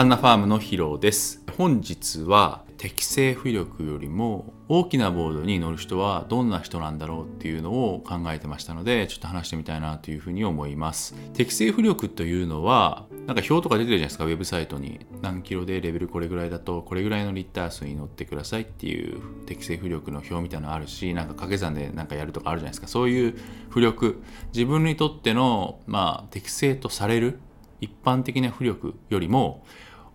ハンナファームのヒロです。本日は適正浮力よりも大きなボードに乗る人はどんな人なんだろうっていうのを考えてましたのでちょっと話してみたいなというふうに思います。適正浮力というのはなんか表とか出てるじゃないですか。ウェブサイトに何キロでレベルこれぐらいだとこれぐらいのリッター数に乗ってくださいっていう適正浮力の表みたいなのあるしなんか掛け算でなんかやるとかあるじゃないですか。そういう浮力自分にとってのまあ適正とされる一般的な浮力よりも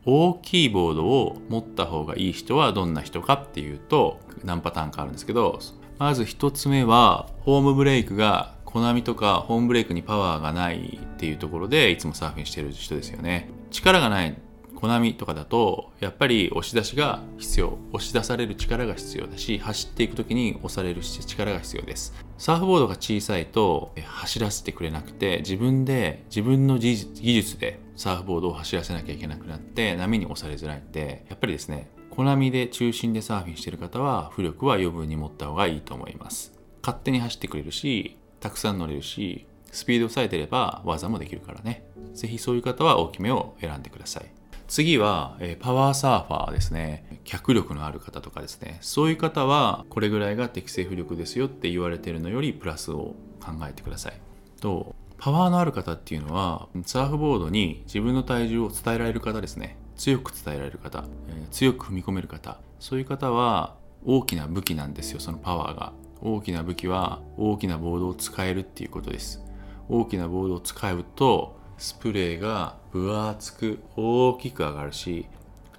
大きいボードを持った方がいい人はどんな人かっていうと何パターンかあるんですけどまず1つ目はホームブレイクがコナミとかホームブレイクにパワーがないっていうところでいつもサーフィンしてる人ですよね。力がないコナミとかだとやっぱり押し出しが必要。押し出される力が必要だし走っていく時に押される力が必要です。サーフボードが小さいと走らせてくれなくて自分で自分の技術でサーフボードを走らせなきゃいけなくなって波に押されづらいんでやっぱりですねコナミで中心でサーフィンしてる方は浮力は余分に持った方がいいと思います。勝手に走ってくれるしたくさん乗れるしスピードを抑えてれば技もできるからね。是非そういう方は大きめを選んでください。次は、え、パワーサーファーですね。脚力のある方とかですね。そういう方はこれぐらいが適正浮力ですよって言われてるのよりプラスを考えてください。とパワーのある方っていうのはサーフボードに自分の体重を伝えられる方ですね。強く伝えられる方、え、強く踏み込める方。そういう方は大きな武器なんですよそのパワーが。大きな武器は大きなボードを使えるっていうことです。大きなボードを使うとスプレーが分厚く大きく上がるし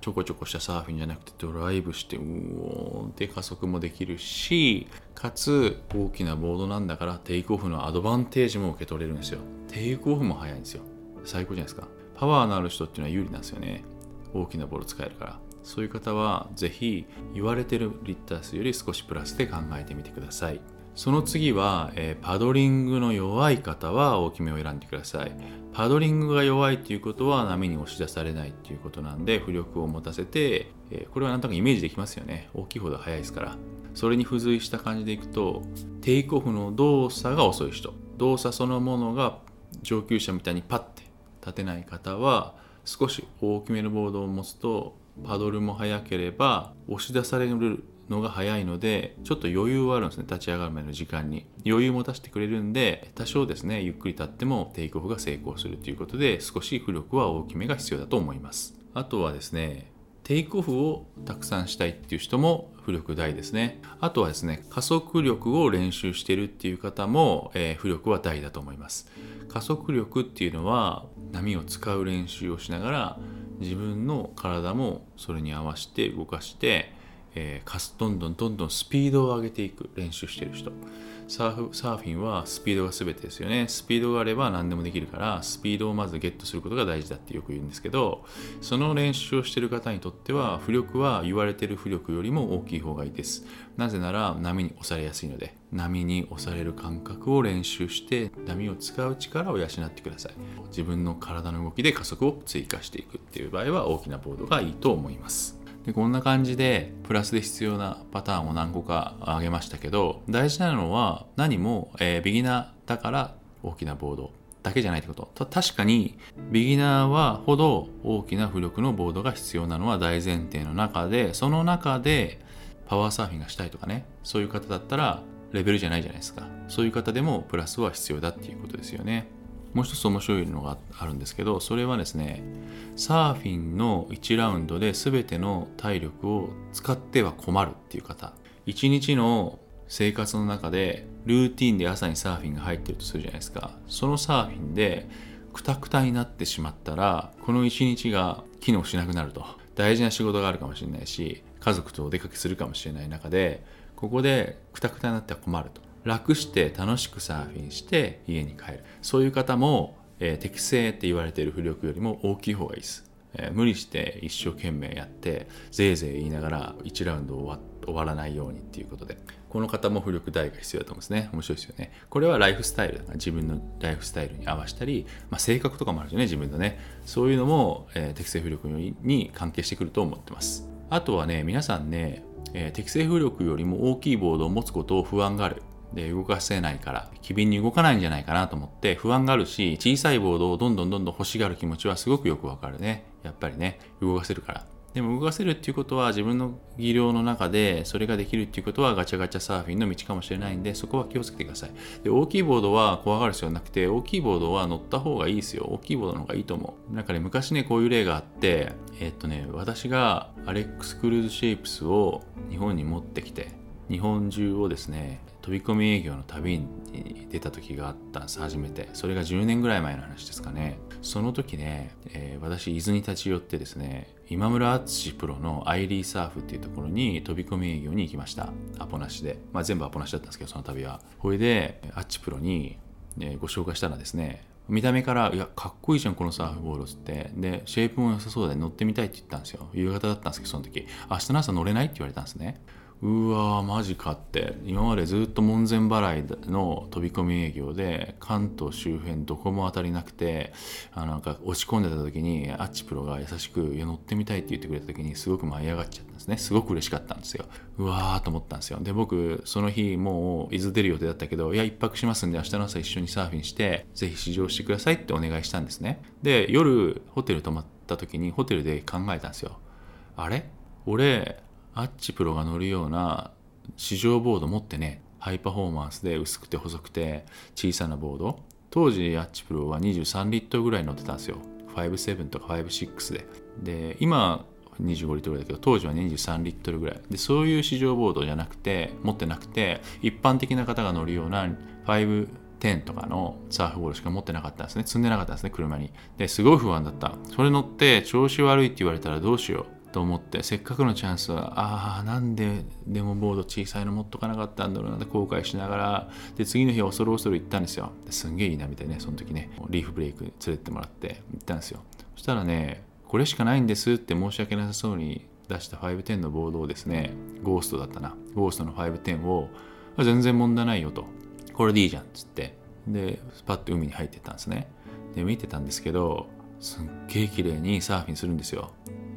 ちょこちょこしたサーフィンじゃなくてドライブしてうおーって加速もできるしかつ大きなボードなんだからテイクオフのアドバンテージも受け取れるんですよ。テイクオフも早いんですよ。最高じゃないですか。パワーのある人っていうのは有利なんですよね。大きなボール使えるから。そういう方はぜひ言われてるリッター数より少しプラスで考えてみてください。その次は、えー、パドリングの弱い方は大きめを選んでください。パドリングが弱いっていうことは波に押し出されないっていうことなんで浮力を持たせて、えー、これはなんとなくイメージできますよね。大きいほど速いですから。それに付随した感じでいくと、テイクオフの動作が遅い人、動作そのものが上級者みたいにパッて立てない方は、少し大きめのボードを持つとパドルも速ければ押し出されるのが早いのでちょっと余裕はあるんですね立ち上がる前の時間に。余裕を持たせてくれるんで多少ですねゆっくり立ってもテイクオフが成功するということで少し浮力は大きめが必要だと思います。あとはですねテイクオフをたくさんしたいっていう人も浮力大ですね。あとはですね加速力を練習してるっていう方も、えー、浮力は大だと思います。加速力っていうのは波を使う練習をしながら自分の体もそれに合わせて動かしてえー、どんどんどんどんスピードを上げていく練習してる人。サーフサーフィンはスピードが全てですよね。スピードがあれば何でもできるからスピードをまずゲットすることが大事だってよく言うんですけどその練習をしてる方にとっては浮力は言われてる浮力よりも大きい方がいいです。なぜなら波に押されやすいので波に押される感覚を練習して波を使う力を養ってください。自分の体の動きで加速を追加していくっていう場合は大きなボードがいいと思います。でこんな感じでプラスで必要なパターンを何個か挙げましたけど大事なのは何も、えー、ビギナーだから大きなボードだけじゃないってこと。確かにビギナーはほど大きな浮力のボードが必要なのは大前提の中でその中でパワーサーフィンがしたいとかね。そういう方だったらレベルじゃないじゃないですか。そういう方でもプラスは必要だっていうことですよね。もう一つ面白いのがあるんですけどそれはですねサーフィンの1ラウンドで全ての体力を使っては困るっていう方。1日の生活の中でルーティンで朝にサーフィンが入ってるとするじゃないですか。そのサーフィンでクタクタになってしまったらこの1日が機能しなくなると。大事な仕事があるかもしれないし家族とお出かけするかもしれない中でここでクタクタになっては困ると。楽して楽しくサーフィンして家に帰る。そういう方も、えー、適正って言われている浮力よりも大きい方がいいです、えー、無理して一生懸命やってぜいぜい言いながら1ラウンド終わ終わらないようにっていうことで。この方も浮力大が必要だと思うんですね。面白いですよね。これはライフスタイルだから自分のライフスタイルに合わせたり、まあ、性格とかもあるよね自分のね。そういうのも、えー、適正浮力に関係してくると思ってます。あとはね皆さんね、え、適正浮力よりも大きいボードを持つことを不安がある。で動かせないから機敏に動かないんじゃないかなと思って不安があるし小さいボードをどんどんどんどん欲しがる気持ちはすごくよくわかるね。やっぱりね動かせるから。でも動かせるっていうことは自分の技量の中でそれができるっていうことはガチャガチャサーフィンの道かもしれないんでそこは気をつけてください。で大きいボードは怖がる必要はなくて大きいボードは乗った方がいいですよ。大きいボードの方がいいと思う。なんかね昔ねこういう例があってえー、っとね私がアレックス・クルーズ・シェイプスを日本に持ってきて日本中をですね飛び込み営業の旅に出た時があったんです。初めて。それが10年ぐらい前の話ですかね。その時ね、えー、私伊豆に立ち寄ってですね今村敦プロのアイリーサーフっていうところに飛び込み営業に行きました。アポなしで、まあ、全部アポなしだったんですけどその旅は。これでアッチプロに、ね、ご紹介したらですね見た目から「いやかっこいいじゃんこのサーフボード」っつって。でシェイプも良さそうで乗ってみたいって言ったんですよ。夕方だったんですけどその時。明日の朝乗れないって言われたんですね。うわーマジかって。今までずっと門前払いの飛び込み営業で関東周辺どこも当たりなくてあなんか落ち込んでた時にアッチプロが優しく「いや乗ってみたい」って言ってくれた時にすごく舞い上がっちゃったんですね。すごく嬉しかったんですよ。うわーと思ったんですよ。で僕その日もう伊豆出る予定だったけどいや一泊しますんで明日の朝一緒にサーフィンしてぜひ試乗してくださいってお願いしたんですね。で夜ホテル泊まった時にホテルで考えたんですよ。あれ？俺アッチプロが乗るような試乗ボード持ってねハイパフォーマンスで薄くて細くて小さなボード。当時アッチプロは23リットルぐらい乗ってたんですよ。57とか56で。で今25リットルだけど当時は23リットルぐらい。でそういう試乗ボードじゃなくて持ってなくて一般的な方が乗るような5 10とかのサーフボードしか持ってなかったんですね。積んでなかったんですね車に。ですごい不安だった。それ乗って調子悪いって言われたらどうしよう。と思ってせっかくのチャンスはああなんでデモボード小さいの持っとかなかったんだろうなって後悔しながらで次の日恐る恐る行ったんですよ。すんげえいいなみたいねその時ね。リーフブレイク連れてってもらって行ったんですよ。そしたらねこれしかないんですって申し訳なさそうに出した510のボードをですねゴーストだったな。ゴーストの510を全然問題ないよと。これでいいじゃんっつって。でパッと海に入ってったんですね。で見てたんですけどすっげえ綺麗にサーフィンするんですよ。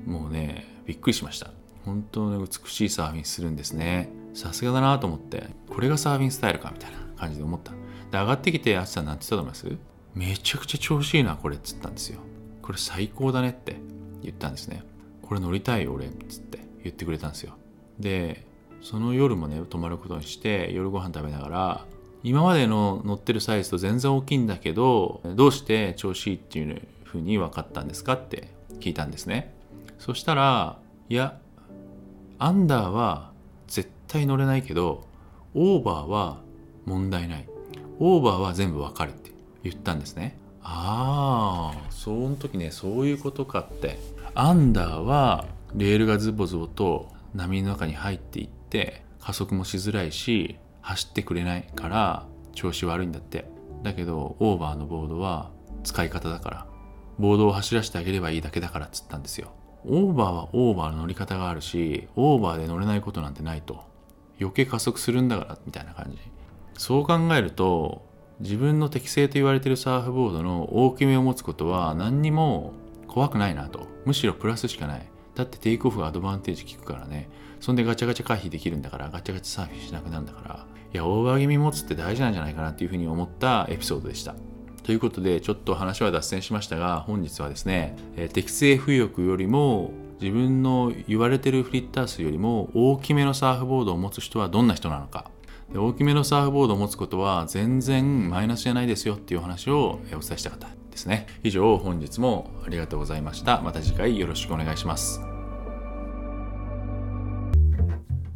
もうねびっくりしました。本当に美しいサーフィンするんですね。さすがだなと思ってこれがサーフィンスタイルかみたいな感じで思った。で上がってきてあつさんなんて言ったと思います？めちゃくちゃ調子いいなこれっつったんですよ。これ最高だねって言ったんですね。これ乗りたいよ俺っつって言ってくれたんですよ。でその夜もね泊まることにして夜ご飯食べながら今までの乗ってるサイズと全然大きいんだけどどうして調子いいっていうふうに分かったんですかって聞いたんですね。そしたらいやアンダーは絶対乗れないけどオーバーは問題ない。オーバーは全部わかるって言ったんですね。ああその時ねそういうことかって。アンダーはレールがズボズボと波の中に入っていって加速もしづらいし走ってくれないから調子悪いんだって。だけどオーバーのボードは使い方だから。ボードを走らせてあげればいいだけだからっつったんですよ。オーバーはオーバーの乗り方があるしオーバーで乗れないことなんてないと。余計加速するんだからみたいな感じ。そう考えると自分の適正と言われてるサーフボードの大きめを持つことは何にも怖くないなと。むしろプラスしかない。だってテイクオフがアドバンテージ効くからね。そんでガチャガチャ回避できるんだからガチャガチャサーフィンしなくなるんだから。いやオーバー気味持つって大事なんじゃないかなっていうふうに思ったエピソードでした。ということでちょっと話は脱線しましたが本日はですね、えー、適正浮力よりも自分の言われてるフリッター数よりも大きめのサーフボードを持つ人はどんな人なのか。で大きめのサーフボードを持つことは全然マイナスじゃないですよっていう話をお伝えしたかったですね。以上本日もありがとうございました。また次回よろしくお願いします。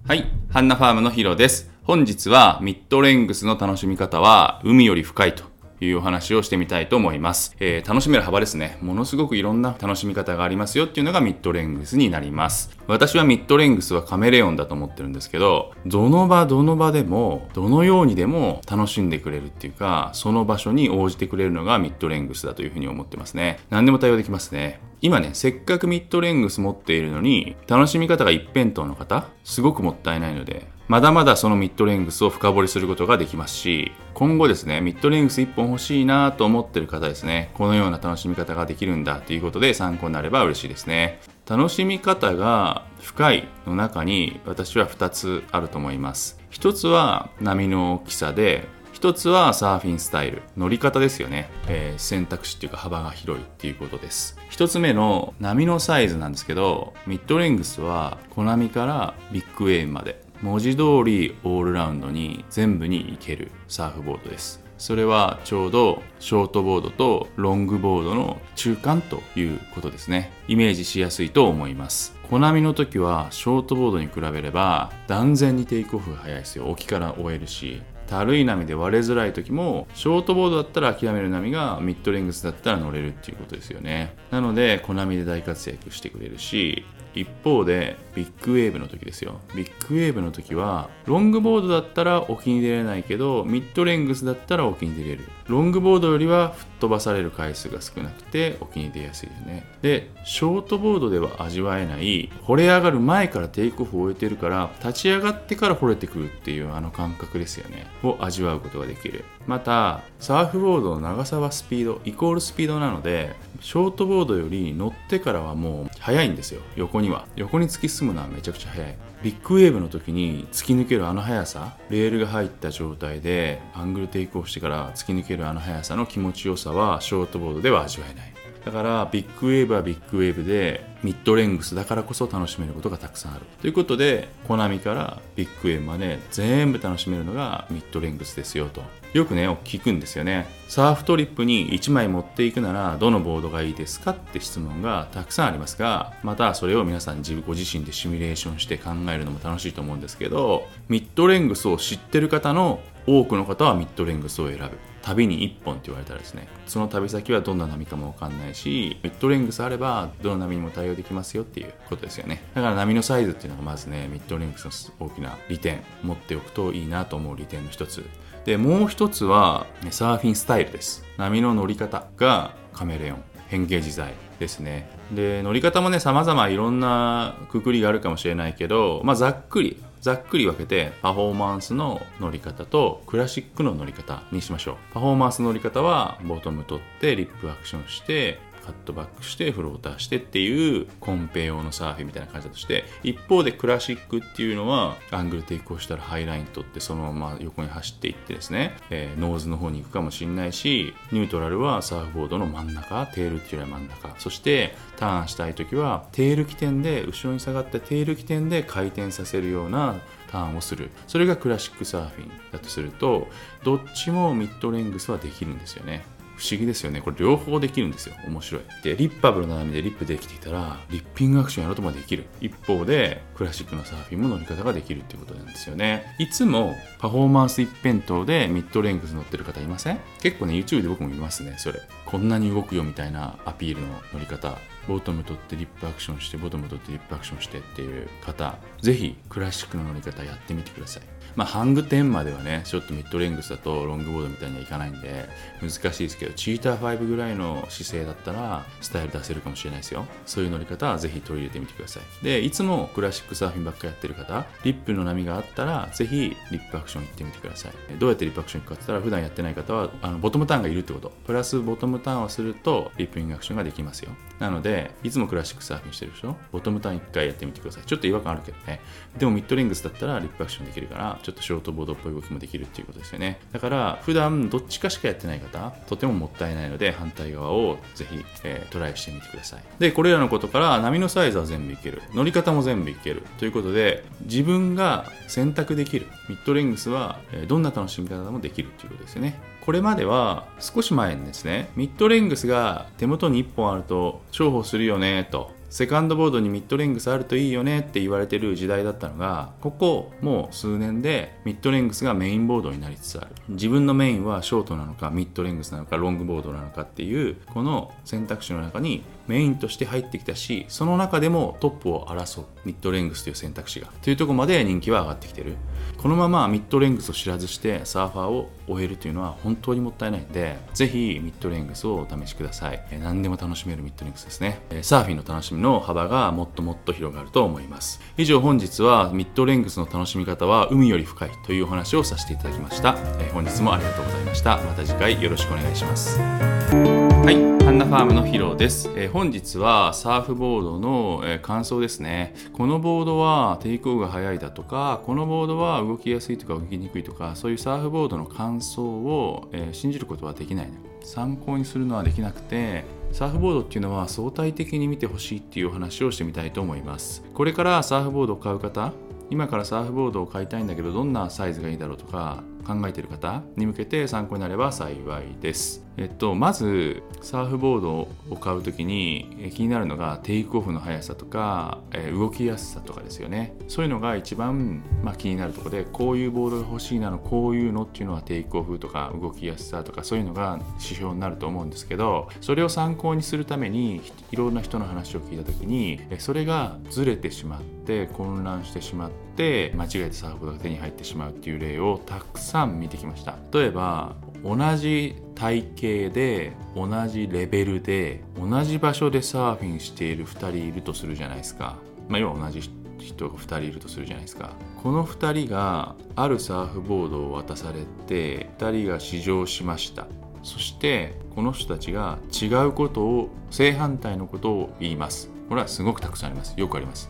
はいハンナファームのヒロです。本日はミッドレングスの楽しみ方は海より深いと。いうお話をしてみたいと思います。えー、楽しめる幅ですね。ものすごくいろんな楽しみ方がありますよっていうのがミッドレングスになります。私はミッドレングスはカメレオンだと思ってるんですけど、どの場どの場でも、どのようにでも楽しんでくれるっていうか、その場所に応じてくれるのがミッドレングスだというふうに思ってますね。何でも対応できますね。今ね、せっかくミッドレングス持っているのに、楽しみ方が一辺倒の方、すごくもったいないので、まだまだそのミッドレングスを深掘りすることができますし、今後ですね、ミッドレングス1本欲しいなと思ってる方ですね、このような楽しみ方ができるんだということで参考になれば嬉しいですね。楽しみ方が深いの中に私は2つあると思います。1つは波の大きさで1つはサーフィンスタイル乗り方ですよね、えー、選択肢っていうか幅が広いっていうことです。1つ目の波のサイズなんですけどミッドレングスは小波からビッグウェーブまで。文字通りオールラウンドに全部に行けるサーフボードです。それはちょうどショートボードとロングボードの中間ということですね。イメージしやすいと思います。コナミの時はショートボードに比べれば断然にテイクオフが早いですよ。沖から終えるし。たるい波で割れづらい時もショートボードだったら諦める波がミッドレングスだったら乗れるっていうことですよね。なのでコナミで大活躍してくれるし一方でビッグウェーブの時ですよ。ビッグウェーブの時はロングボードだったら沖に出れないけどミッドレングスだったら沖に出れる。ロングボードよりは吹っ飛ばされる回数が少なくて沖に出やすいですね。でショートボードでは味わえない惚れ上がる前からテイクオフを終えてるから立ち上がってから惚れてくるっていうあの感覚ですよね。を味わうことができる。またサーフボードの長さはスピードイコールスピードなのでショートボードより乗ってからはもう速いんですよ。横には。横に突き進むのはめちゃくちゃ速い。ビッグウェーブの時に突き抜けるあの速さ。レールが入った状態でアングルテイクオフしてから突き抜けるあの速さの気持ちよさはショートボードでは味わえない。だからビッグウェーブはビッグウェーブでミッドレングスだからこそ楽しめることがたくさんある。ということで小波からビッグウェーブまで全部楽しめるのがミッドレングスですよと。よくね聞くんですよね。サーフトリップに1枚持っていくならどのボードがいいですかって質問がたくさんありますがまたそれを皆さんご自身でシミュレーションして考えるのも楽しいと思うんですけどミッドレングスを知ってる方の多くの方はミッドレングスを選ぶ。旅に1本って言われたらですねその旅先はどんな波かも分かんないしミッドレングスあればどの波にも対応できますよっていうことですよね。だから波のサイズっていうのがまずねミッドレングスの大きな利点持っておくといいなと思う利点の一つ。でもう一つはサーフィンスタイルです。波の乗り方がカメレオン変形自在ですね。で乗り方もね様々いろんなくくりがあるかもしれないけどまあざっくりざっくり分けてパフォーマンスの乗り方とクラシックの乗り方にしましょう。パフォーマンスの乗り方はボトム取ってリップアクションしてカットバックしてフローターしてっていうコンペ用のサーフィンみたいな感じだとして一方でクラシックっていうのはアングルテイクをしたらハイライン取ってそのまま横に走っていってですね、えー、ノーズの方に行くかもしれないしニュートラルはサーフボードの真ん中テールっていうよりは真ん中そしてターンしたい時はテール起点で後ろに下がってテール起点で回転させるようなターンをする。それがクラシックサーフィンだとするとどっちもミッドレングスはできるんですよね。不思議ですよね。これ両方できるんですよ。面白い。でリッパブルな波でリップできていたらリッピングアクションやろうともできる。一方でクラシックのサーフィンも乗り方ができるっていうことなんですよね。いつもパフォーマンス一辺倒でミッドレングス乗ってる方いません？結構ね YouTube で僕も見ますねそれ。こんなに動くよみたいなアピールの乗り方。ボトム取ってリップアクションしてボトム取ってリップアクションしてっていう方。ぜひクラシックの乗り方やってみてください。まあ、ハング10まではね、ちょっとミッドレングスだとロングボードみたいにはいかないんで、難しいですけど、チーター5ぐらいの姿勢だったら、スタイル出せるかもしれないですよ。そういう乗り方はぜひ取り入れてみてください。で、いつもクラシックサーフィンばっかやってる方、リップの波があったら、ぜひリップアクション行ってみてください。どうやってリップアクション行くかって言ったら、普段やってない方は、あのボトムターンがいるってこと。プラスボトムターンをすると、リップインアクションができますよ。なので、いつもクラシックサーフィンしてる人、ボトムターン1回やってみてください。ちょっと違和感あるけどね。でもミッドレングスだったらリップアクションできるから、ちょっとショートボードっぽい動きもできるっていうことですよね。だから普段どっちかしかやってない方とてももったいないので反対側をぜひ、えー、トライしてみてください。でこれらのことから波のサイズは全部いける。乗り方も全部いける。ということで自分が選択できるミッドレングスは、えどんな楽しみ方もできるということですよね。これまでは少し前にですねミッドレングスが手元に1本あると重宝するよねと。セカンドボードにミッドレングスあるといいよねって言われてる時代だったのがここもう数年でミッドレングスがメインボードになりつつある。自分のメインはショートなのかミッドレングスなのかロングボードなのかっていうこの選択肢の中にメインとして入ってきたしその中でもトップを争うミッドレングスという選択肢がというとこまで人気は上がってきてる。このままミッドレングスを知らずしてサーファーを終えるというのは本当にもったいない。んでぜひミッドレングスをお試しください。何でも楽しめるミッドレングスですね。サーフィンの楽しみの幅がもっともっと広がると思います。以上本日はミッドレングスの楽しみ方は海より深いというお話をさせていただきました。本日もありがとうございました。また次回よろしくお願いします。はい、ハンナファームのヒロです、えー本日はサーフボードの、えー感想ですね。このボードはテイクオフが早いだとか、このボードは動きやすいとか動きにくいとか、そういうサーフボードの感想を、えー信じることはできない、参考にするのはできなくて、サーフボードっていうのは相対的に見てほしいっていうお話をしてみたいと思います。これからサーフボードを買う方、今からサーフボードを買いたいんだけどどんなサイズがいいだろうとか考えている方に向けて参考になれば幸いです。えっと、まずサーフボードを買うときに気になるのがテイクオフの速さとか、え動きやすさとかですよね。そういうのが一番、まあ、気になるとこでこういうボードが欲しいなのこういうのっていうのはテイクオフとか動きやすさとかそういうのが指標になると思うんですけどそれを参考にするためにいろんな人の話を聞いたときにそれがずれてしまって混乱してしまって間違えてサーフボードが手に入ってしまうっていう例をたくさん見てきました。例えば同じ体型で同じレベルで同じ場所でサーフィンしている2人いるとするじゃないですか、まあ、要は同じ人が2人いるとするじゃないですか。この2人があるサーフボードを渡されて2人が試乗しました。そしてこの人たちが違うことを正反対のことを言います。これはすごくたくさんあります。よくあります。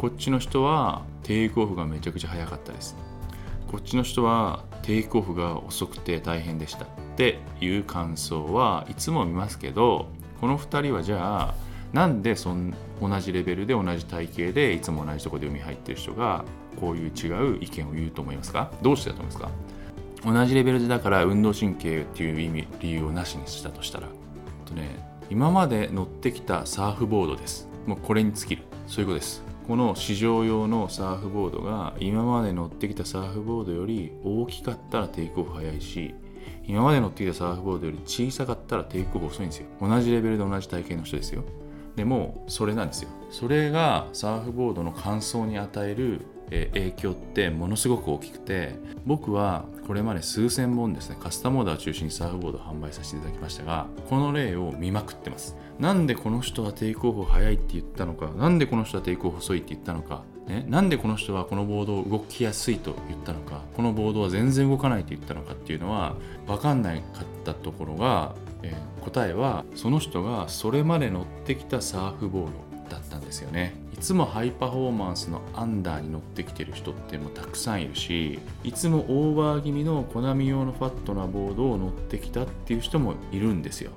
こっちの人はテイクオフがめちゃくちゃ早かったですこっちの人はテイクオフが遅くて大変でしたっていう感想はいつも見ますけどこの2人はじゃあなんでそん同じレベルで同じ体型でいつも同じところで海入ってる人がこういう違う意見を言うと思いますか？どうしてだと思いますか？同じレベルでだから運動神経っていう意味理由をなしにしたとしたら。とね今まで乗ってきたサーフボードです。もうこれに尽きる。そういうことです。この市場用のサーフボードが今まで乗ってきたサーフボードより大きかったらテイクオフ早いし今まで乗ってきたサーフボードより小さかったらテイクオフ遅いんですよ。同じレベルで同じ体型の人ですよ。でもそれなんですよ。それがサーフボードの乾燥に与えるえ影響ってものすごく大きくて僕はこれまで数千本ですねカスタムオーダーを中心にサーフボードを販売させていただきましたがこの例を見まくってます。なんでこの人はテイクオフ早いって言ったのか？なんでこの人はテイクオフ遅いって言ったのか？ね、なんでこの人はこのボードを動きやすいと言ったのか？このボードは全然動かないと言ったのかっていうのは分かんないかったところが、えー答えはその人がそれまで乗ってきたサーフボードだったんですよね。いつもハイパフォーマンスのアンダーに乗ってきてる人ってもうたくさんいるしいつもオーバー気味のコナミ用のファットなボードを乗ってきたっていう人もいるんですよ。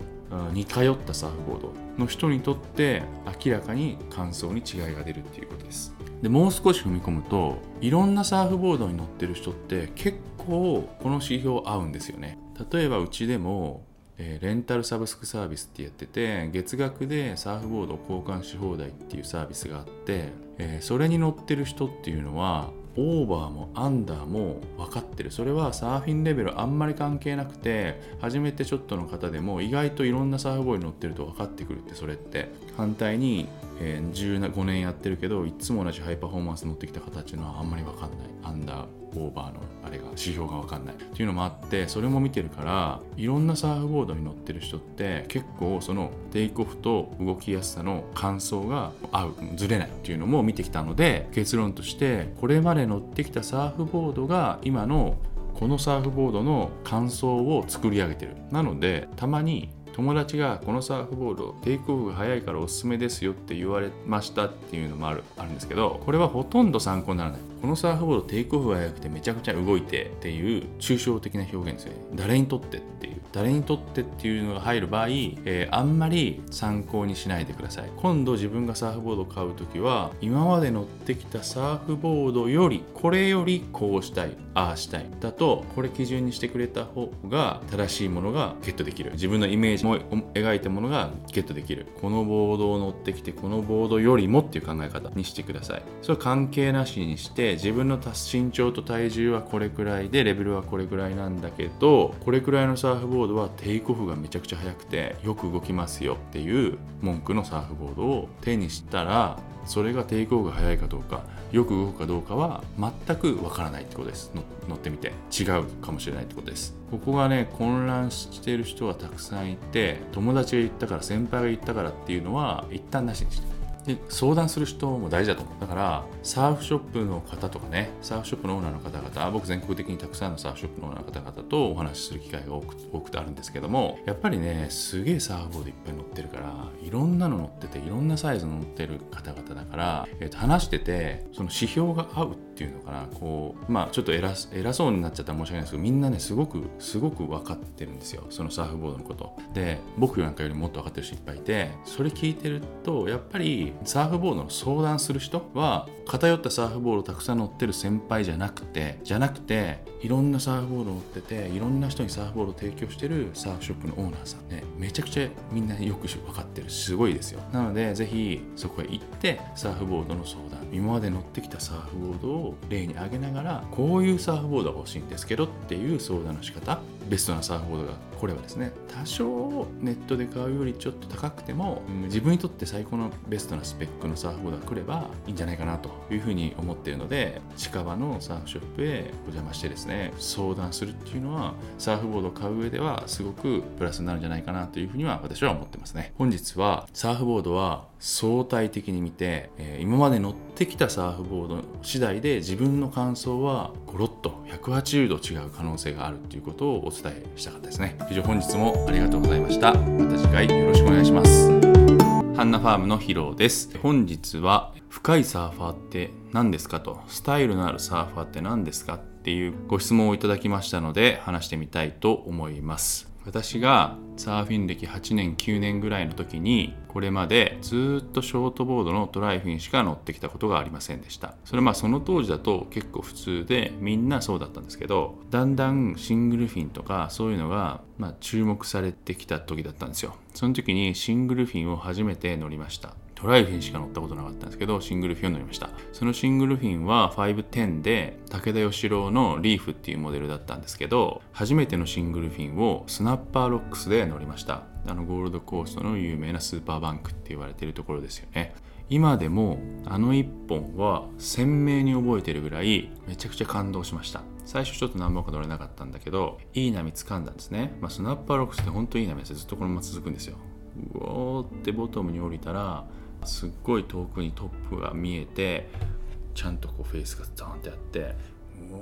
似通ったサーフボードの人にとって明らかに感想に違いが出るっていうことです。でもう少し踏み込むといろんなサーフボードに乗ってる人って結構この指標合うんですよね。例えばうちでもえーレンタルサブスクサービスってやってて月額でサーフボードを交換し放題っていうサービスがあって、えーそれに乗ってる人っていうのはオーバーもアンダーも分かってる。それはサーフィンレベルあんまり関係なくて初めてちょっとの方でも意外といろんなサーフボードに乗ってると分かってくるってそれって。反対に、えー15年やってるけどいつも同じハイパフォーマンス乗ってきた方っていうのはあんまり分かんない。アンダーオーバーのあれが指標が分かんない。っていうのもあってそれも見てるからいろんなサーフボードに乗ってる人って結構そのテイクオフと動きやすさの感想が合うずれない。っていうのも見てきたので結論としてこれまで乗ってきたサーフボードが今のこのサーフボードの感想を作り上げてる。なのでたまに友達がこのサーフボードテイクオフが早いからおすすめですよって言われましたっていうのもあるあるんですけどこれはほとんど参考にならない。このサーフボードテイクオフが早くてめちゃくちゃ動いてっていう抽象的な表現ですよね。誰にとってっていう。誰にとってっていうのが入る場合、えーあんまり参考にしないでください。今度自分がサーフボードを買う時は今まで乗ってきたサーフボードよりこれよりこうしたい。ああしたい。だとこれ基準にしてくれた方が正しいものがゲットできる。自分のイメージも描いたものがゲットできる。このボードを乗ってきてこのボードよりもっていう考え方にしてください。それは関係なしにして自分の身長と体重はこれくらいでレベルはこれくらいなんだけどこれくらいのサーフボードはテイクオフがめちゃくちゃ速くてよく動きますよっていう文句のサーフボードを手にしたらそれが抵抗が速いかどうかよく動くかどうかは全くわからないってことです。の乗ってみて。違うかもしれないってことです。ここがね混乱している人はたくさんいて友達が言ったから先輩が言ったからっていうのは一旦なしにして。で相談する人も大事だと思う。だからサーフショップの方とかねサーフショップのオーナーの方々僕全国的にたくさんのサーフショップのオーナーの方々とお話しする機会が多く多くてあるんですけどもやっぱりねすげえサーフボードいっぱい乗ってるからいろんなの乗ってていろんなサイズ乗ってる方々だから、えー、と話しててその指標が合うってっていうのかなこうまあちょっと偉偉そうになっちゃったら申し訳ないですけどみんなねすごくすごく分かってるんですよ。そのサーフボードのこと。で僕なんかよりもっと分かってる人いっぱいいてそれ聞いてるとやっぱりサーフボードの相談する人は偏ったサーフボードをたくさん乗ってる先輩じゃなくてじゃなくていろんなサーフボード乗ってていろんな人にサーフボードを提供してるサーフショップのオーナーさん。ねめちゃくちゃみんなよく分かってる。すごいですよ。なのでぜひそこへ行ってサーフボードの相談。今まで乗ってきたサーフボードを例に挙げながらこういうサーフボードが欲しいんですけどっていう相談の仕方。ベストなサーフボードがこれはですね多少ネットで買うよりちょっと高くても、うん、自分にとって最高のベストなスペックのサーフボードが来ればいいんじゃないかなというふうに思っているので近場のサーフショップへお邪魔してですね相談するっていうのはサーフボードを買う上ではすごくプラスになるんじゃないかなというふうには私は思ってますね。本日はサーフボードは相対的に見て、えー、今まで乗ってきたサーフボード次第で自分の感想はゴロッと180度違う可能性があるということをお伝えしたかったですね。以上本日もありがとうございました。また次回よろしくお願いします。ハンナファームのヒロです。本日は深いサーファーって何ですかとスタイルのあるサーファーって何ですかっていうご質問をいただきましたので話してみたいと思います。私がサーフィン歴8年9年ぐらいの時にこれまでずっとショートボードのトライフィンしか乗ってきたことがありませんでした。それまあその当時だと結構普通でみんなそうだったんですけどだんだんシングルフィンとかそういうのがまあ注目されてきた時だったんですよ。その時にシングルフィンを初めて乗りました。トライフィンしか乗ったことなかったんですけど、シングルフィンを乗りました。そのシングルフィンは510で、武田義郎のリーフっていうモデルだったんですけど、初めてのシングルフィンをスナッパーロックスで乗りました。あのゴールドコーストの有名なスーパーバンクって言われてるところですよね。今でもあの1本は鮮明に覚えてるぐらいめちゃくちゃ感動しました最初ちょっと何本か乗れなかったんだけどいい波掴んだんですね、まあ、スナッパーロックスって本当いい波ですずっとこのまま続くんですようおーってボトムに降りたらすっごい遠くにトップが見えてちゃんとこうフェイスがザーンってやってう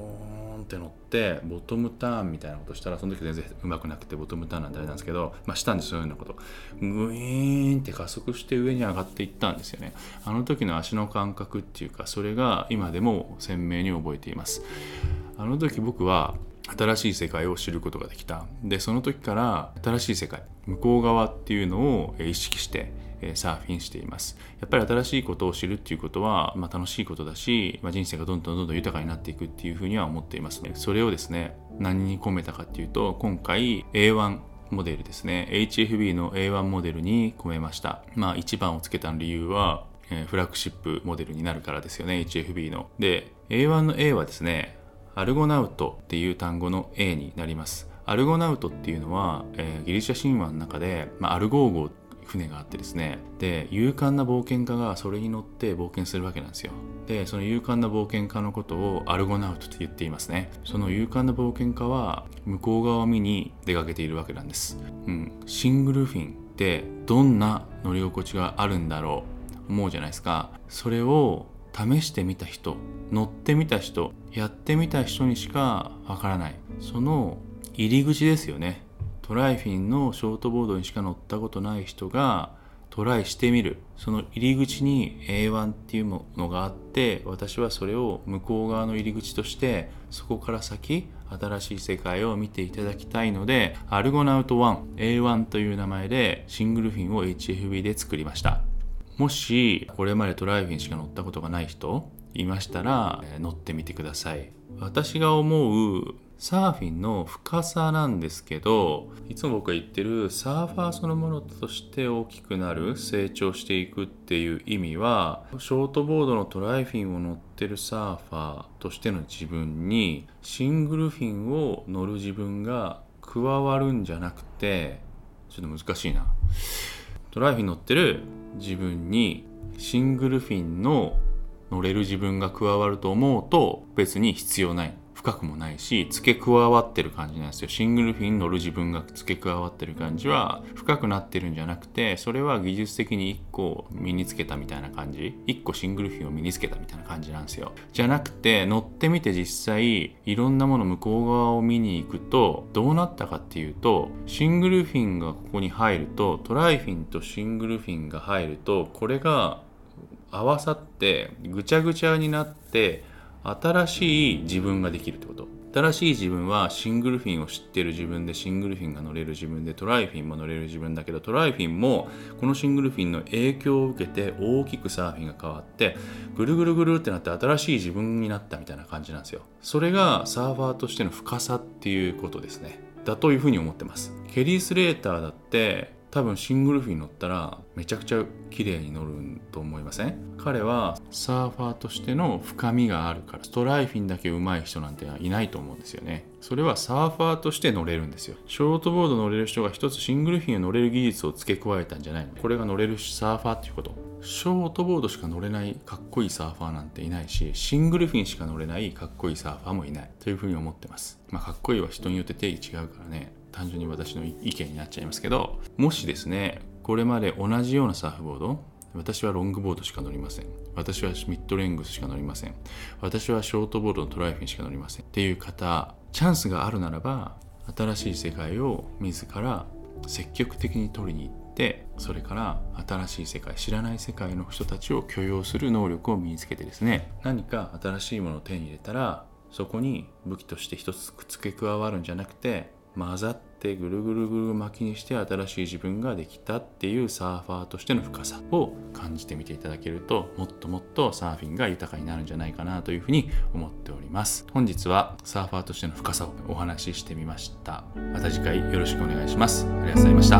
ーんって乗ってボトムターンみたいなことしたらその時全然うまくなくてボトムターンなんてあれなんですけど、まあ、したんですそういうようなこと。グイーンって加速して上に上がっていったんですよね。あの時の足の感覚っていうかそれが今でも鮮明に覚えています。あの時僕は新しい世界を知ることができた。でその時から新しい世界向こう側っていうのを意識してサーフィンしています。やっぱり新しいことを知るっていうことは、まあ、楽しいことだし、まあ、人生がどんどんどんどん豊かになっていくっていうふうには思っています。それをですね何に込めたかっていうと今回 A1 モデルですね。HFB の A1 モデルに込めました。まあ1番をつけた理由はフラッグシップモデルになるからですよね。HFB の。で A1 の A はですねアルゴナウトっていう単語の A になります。アルゴナウトっていうのは、えー、ギリシャ神話の中で、まあ、アルゴー号っ船があってですね。で勇敢な冒険家がそれに乗って冒険するわけなんですよ。でその勇敢な冒険家のことをアルゴナウトと言っていますね。その勇敢な冒険家は向こう側を見に出かけているわけなんです、うん、シングルフィンってどんな乗り心地があるんだろう思うじゃないですか。それを試してみた人乗ってみた人やってみた人にしかわからない。その入り口ですよね。トライフィンのショートボードにしか乗ったことない人がトライしてみる。その入り口に A1 っていうものがあって私はそれを向こう側の入り口としてそこから先新しい世界を見ていただきたいのでアルゴナウト 1A1 という名前でシングルフィンを HFB で作りました。もしこれまでトライフィンしか乗ったことがない人いましたら乗ってみてください。私が思うサーフィンの深さなんですけどいつも僕が言ってるサーファーそのものとして大きくなる成長していくっていう意味はショートボードのトライフィンを乗ってるサーファーとしての自分にシングルフィンを乗る自分が加わるんじゃなくてちょっと難しいな。トライフィン乗ってる自分にシングルフィンの乗れる自分が加わると思うと別に必要ない。深くもないし付け加わってる感じなんですよ。シングルフィン乗る自分が付け加わってる感じは深くなってるんじゃなくてそれは技術的に1個身につけたみたいな感じ。1個シングルフィンを身につけたみたいな感じなんですよ。じゃなくて乗ってみて実際いろんなもの向こう側を見に行くとどうなったかっていうとシングルフィンがここに入るとトライフィンとシングルフィンが入るとこれが合わさってぐちゃぐちゃになって新しい自分ができるってこと。新しい自分はシングルフィンを知ってる自分でシングルフィンが乗れる自分でトライフィンも乗れる自分だけどトライフィンもこのシングルフィンの影響を受けて大きくサーフィンが変わってぐるぐるぐるってなって新しい自分になったみたいな感じなんですよ。それがサーファーとしての深さっていうことですね。だというふうに思ってます。ケリー・スレーターだって多分シングルフィン乗ったらめちゃくちゃ綺麗に乗ると思いません？彼はサーファーとしての深みがあるからストライフィンだけ上手い人なんていないと思うんですよね。それはサーファーとして乗れるんですよ。ショートボード乗れる人が一つシングルフィンを乗れる技術を付け加えたんじゃないの。これが乗れるサーファーっていうこと。ショートボードしか乗れないかっこいいサーファーなんていないしシングルフィンしか乗れないかっこいいサーファーもいない。というふうに思ってます。まあかっこいいは人によって定義違うからね。単純に私の意見になっちゃいますけどもしですねこれまで同じようなサーフボード私はロングボードしか乗りません。私はミッドレングスしか乗りません。私はショートボードのトライフィンしか乗りません。っていう方チャンスがあるならば新しい世界を自ら積極的に取りに行ってそれから新しい世界知らない世界の人たちを許容する能力を身につけてですね。何か新しいものを手に入れたらそこに武器として一つ付け加わるんじゃなくて混ざってぐるぐるぐる巻きにして新しい自分ができたっていうサーファーとしての深さを感じてみていただけるともっともっとサーフィンが豊かになるんじゃないかなというふうに思っております。本日はサーファーとしての深さをお話ししてみました。また次回よろしくお願いしますありがとうございました。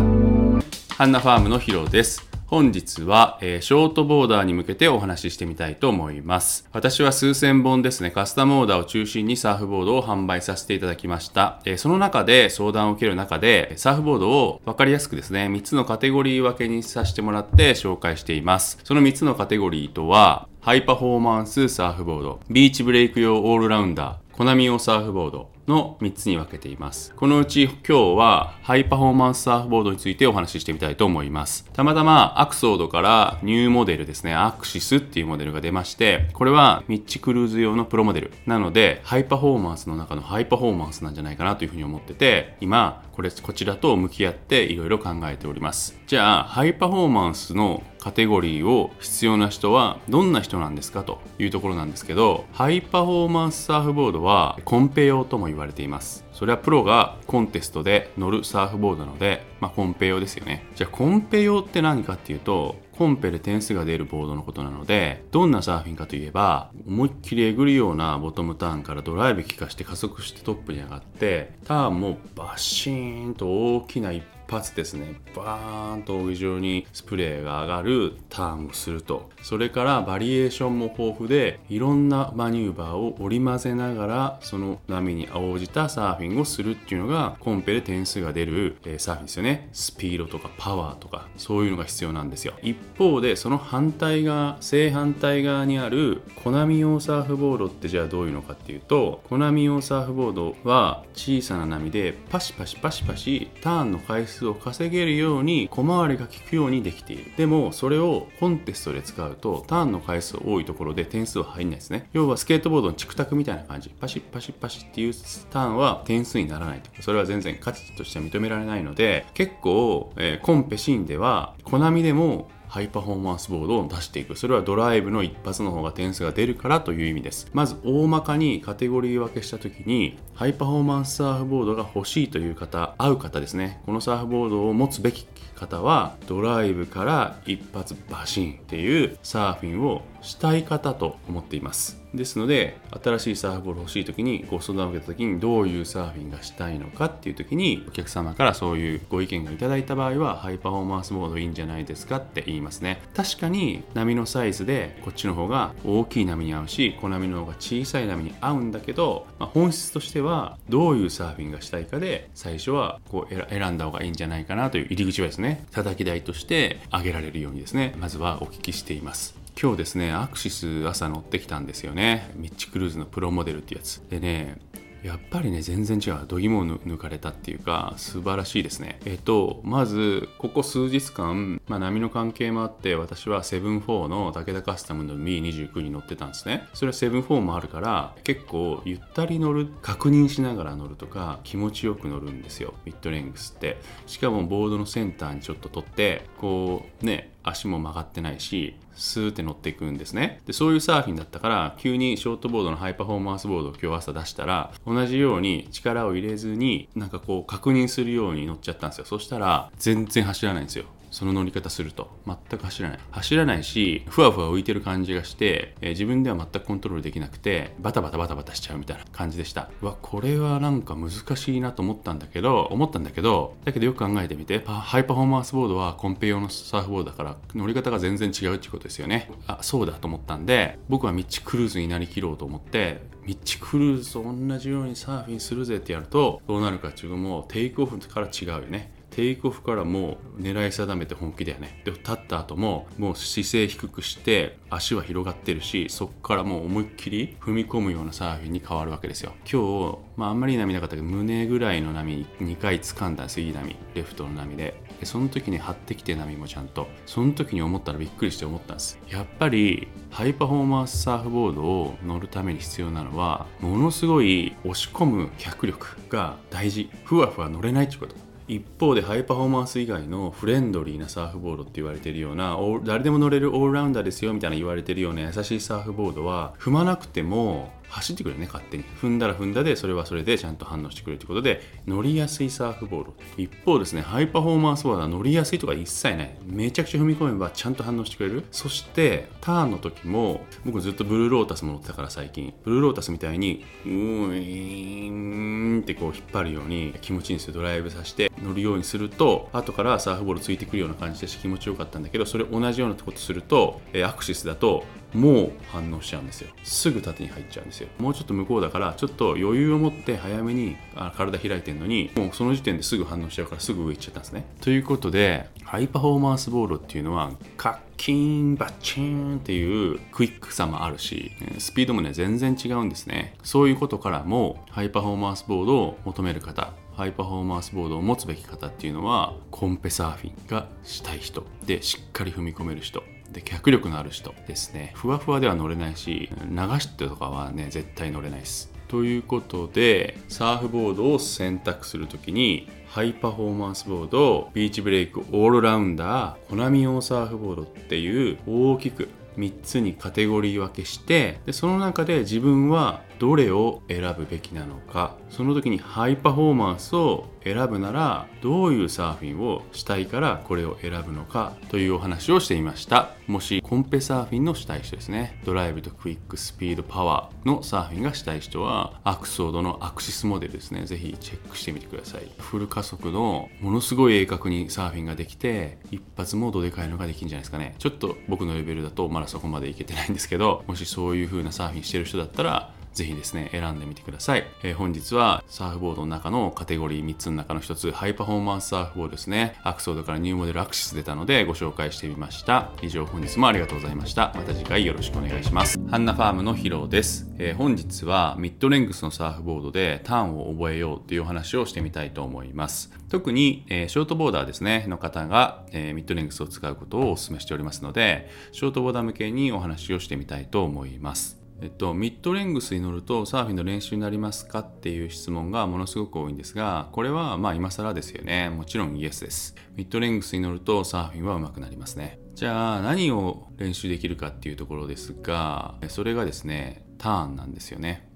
ハンナファームのヒロです。本日は、えー、ショートボーダーに向けてお話ししてみたいと思います。私は数千本ですね、カスタムオーダーを中心にサーフボードを販売させていただきました。えー、その中で相談を受ける中で、サーフボードを分かりやすくですね、3つのカテゴリー分けにさせてもらって紹介しています。その3つのカテゴリーとは、ハイパフォーマンスサーフボード、ビーチブレイク用オールラウンダー、小波用サーフボード、の3つに分けています。このうち今日はハイパフォーマンスサーフボードについてお話ししてみたいと思います。たまたまアクソードからニューモデルですね、アクシスっていうモデルが出まして、これはミッチクルーズ用のプロモデル。なので、ハイパフォーマンスの中のハイパフォーマンスなんじゃないかなというふうに思ってて、今、これ、こちらと向き合っていろいろ考えております。じゃあ、ハイパフォーマンスのカテゴリーを必要な人はどんな人なんですかというところなんですけど、ハイパフォーマンスサーフボードはコンペ用とも言われています。それはプロがコンテストで乗るサーフボードなので、まあ、コンペ用ですよね。じゃあコンペ用って何かっていうと、コンペで点数が出るボードのことなので、どんなサーフィンかといえば、思いっきりえぐるようなボトムターンからドライブ効かして加速してトップに上がって、ターンもバシーンと大きな一発ですね。バーンと非常にスプレーが上がるターンをすると。それからバリエーションも豊富でいろんなマニューバーを織り交ぜながらその波に応じたサーフィンをするっていうのがコンペで点数が出る、えー、サーフィンですよね。スピードとかパワーとかそういうのが必要なんですよ。一方でその反対側正反対側にあるコナミ用サーフボードってじゃあどういうのかっていうとコナミ用サーフボードは小さな波でパシパシパシパシターンの回数数を稼げるように小回りが利くようにできている。でもそれをコンテストで使うとターンの回数多いところで点数は入んないですね。要はスケートボードのチクタクみたいな感じ。パシッパシッパシッっていうターンは点数にならないと。それは全然価値としては認められないので結構、えー、コンペシーンではコナミでもハイパフォーマンスボードを出していく。それはドライブの一発の方が点数が出るからという意味です。まず大まかにカテゴリー分けした時に、ハイパフォーマンスサーフボードが欲しいという方、合う方ですね。このサーフボードを持つべき方は、ドライブから一発バシンっていうサーフィンをしたい方と思っています。ですので新しいサーフボール欲しい時にご相談を受けた時にどういうサーフィンがしたいのかっていう時にお客様からそういうご意見がいただいた場合はハイパフォーマンスモードいいんじゃないですかって言いますね。確かに波のサイズでこっちの方が大きい波に合うし小波の方が小さい波に合うんだけど、まあ、本質としてはどういうサーフィンがしたいかで最初はこう選んだ方がいいんじゃないかなという入り口はですね叩き台として挙げられるようにですねまずはお聞きしています。今日ですねアクシス朝乗ってきたんですよね。ミッチクルーズのプロモデルってやつ。でねやっぱりね全然違う。度肝を抜かれたっていうか素晴らしいですね。えっとまずここ数日間、まあ、波の関係もあって私は7-4の武田カスタムの Mi29 に乗ってたんですね。それは7-4もあるから結構ゆったり乗る確認しながら乗るとか気持ちよく乗るんですよ。ミッドレングスって。しかもボードのセンターにちょっと取ってこうね足も曲がってないしスーって乗っていくんですね。でそういうサーフィンだったから急にショートボードのハイパフォーマンスボードを今日朝出したら同じように力を入れずになんかこう確認するように乗っちゃったんですよ。そしたら全然走らないんですよ。その乗り方すると。全く走らない。走らないしふわふわ浮いてる感じがして、えー、自分では全くコントロールできなくてバタバタバタバタしちゃうみたいな感じでした。うわこれはなんか難しいなと思ったんだけど思ったんだけどだけどよく考えてみてハイパフォーマンスボードはコンペ用のサーフボードだから乗り方が全然違うっていうことですよね。あそうだと思ったんで僕はミッチクルーズになりきろうと思ってミッチクルーズと同じようにサーフィンするぜってやるとどうなるかっていうのもテイクオフから違うよね。テイクオフからもう狙い定めて本気だよね。で立った後ももう姿勢低くして足は広がってるしそこからもう思いっきり踏み込むようなサーフィンに変わるわけですよ。今日、まあ、あんまり波なかったけど胸ぐらいの波2回掴んだんですいい波。レフトの波で。でその時に張ってきて波もちゃんと。その時に思ったらびっくりして思ったんです。やっぱりハイパフォーマンスサーフボードを乗るために必要なのはものすごい押し込む脚力が大事。ふわふわ乗れないってこと。一方でハイパフォーマンス以外のフレンドリーなサーフボードって言われてるような誰でも乗れるオールラウンダーですよみたいな言われてるような優しいサーフボードは踏まなくても走ってくれるね勝手に。踏んだら踏んだでそれはそれでちゃんと反応してくれるということで乗りやすいサーフボード一方ですねハイパフォーマンスボードは乗りやすいとか一切ない。めちゃくちゃ踏み込めばちゃんと反応してくれる。そしてターンの時も僕ずっとブルーロータスも乗ってたから最近。ブルーロータスみたいにうーんってこう引っ張るように気持ちいいんですよ。ドライブさせて乗るようにすると後からサーフボールついてくるような感じで気持ちよかったんだけどそれ同じようなことするとアクシスだともう反応しちゃうんですよ。すぐ縦に入っちゃうんですよ。もうちょっと向こうだからちょっと余裕を持って早めに体開いてるのにもうその時点ですぐ反応しちゃうからすぐ上行っちゃったんですね。ということでハイパフォーマンスボールっていうのはカッキーンバッチーンっていうクイックさもあるしスピードもね全然違うんですね。そういうことからもハイパフォーマンスボードを求める方ハイパフォーマンスボードを持つべき方っていうのはコンペサーフィンがしたい人でしっかり踏み込める人。で脚力のある人ですね。ふわふわでは乗れないし流してとかはね絶対乗れないです。ということでサーフボードを選択する時にハイパフォーマンスボードビーチブレイクオールラウンダー小波用サーフボードっていう大きく3つにカテゴリー分けしてでその中で自分はどれを選ぶべきなのかその時にハイパフォーマンスを選ぶならどういうサーフィンをしたいからこれを選ぶのかというお話をしていました。もしコンペサーフィンのしたい人ですね。ドライブとクイックスピードパワーのサーフィンがしたい人はアクソードのアクシスモデルですね。ぜひチェックしてみてください。フル加速のものすごい鋭角にサーフィンができて一発モードでかいのができるんじゃないですかね。ちょっと僕のレベルだとまだそこまでいけてないんですけどもしそういう風なサーフィンしてる人だったらぜひですね、選んでみてください。えー、本日はサーフボードの中のカテゴリー3つの中の1つ、ハイパフォーマンスサーフボードですね。アクソードからニューモデルアクシス出たのでご紹介してみました。以上本日もありがとうございました。また次回よろしくお願いします。ハンナファームのヒロです。えー、本日はミッドレングスのサーフボードでターンを覚えようというお話をしてみたいと思います。特に、えー、ショートボーダーですね、の方が、え、ミッドレングスを使うことをお勧めしておりますので、ショートボーダー向けにお話をしてみたいと思います。えっと、ミッドレングスに乗るとサーフィンの練習になりますかっていう質問がものすごく多いんですが、これはまあ今更ですよね。もちろんイエスです。ミッドレングスに乗るとサーフィンは上手くなりますね。じゃあ何を練習できるかっていうところですが、それがですね、ターンなんですよね。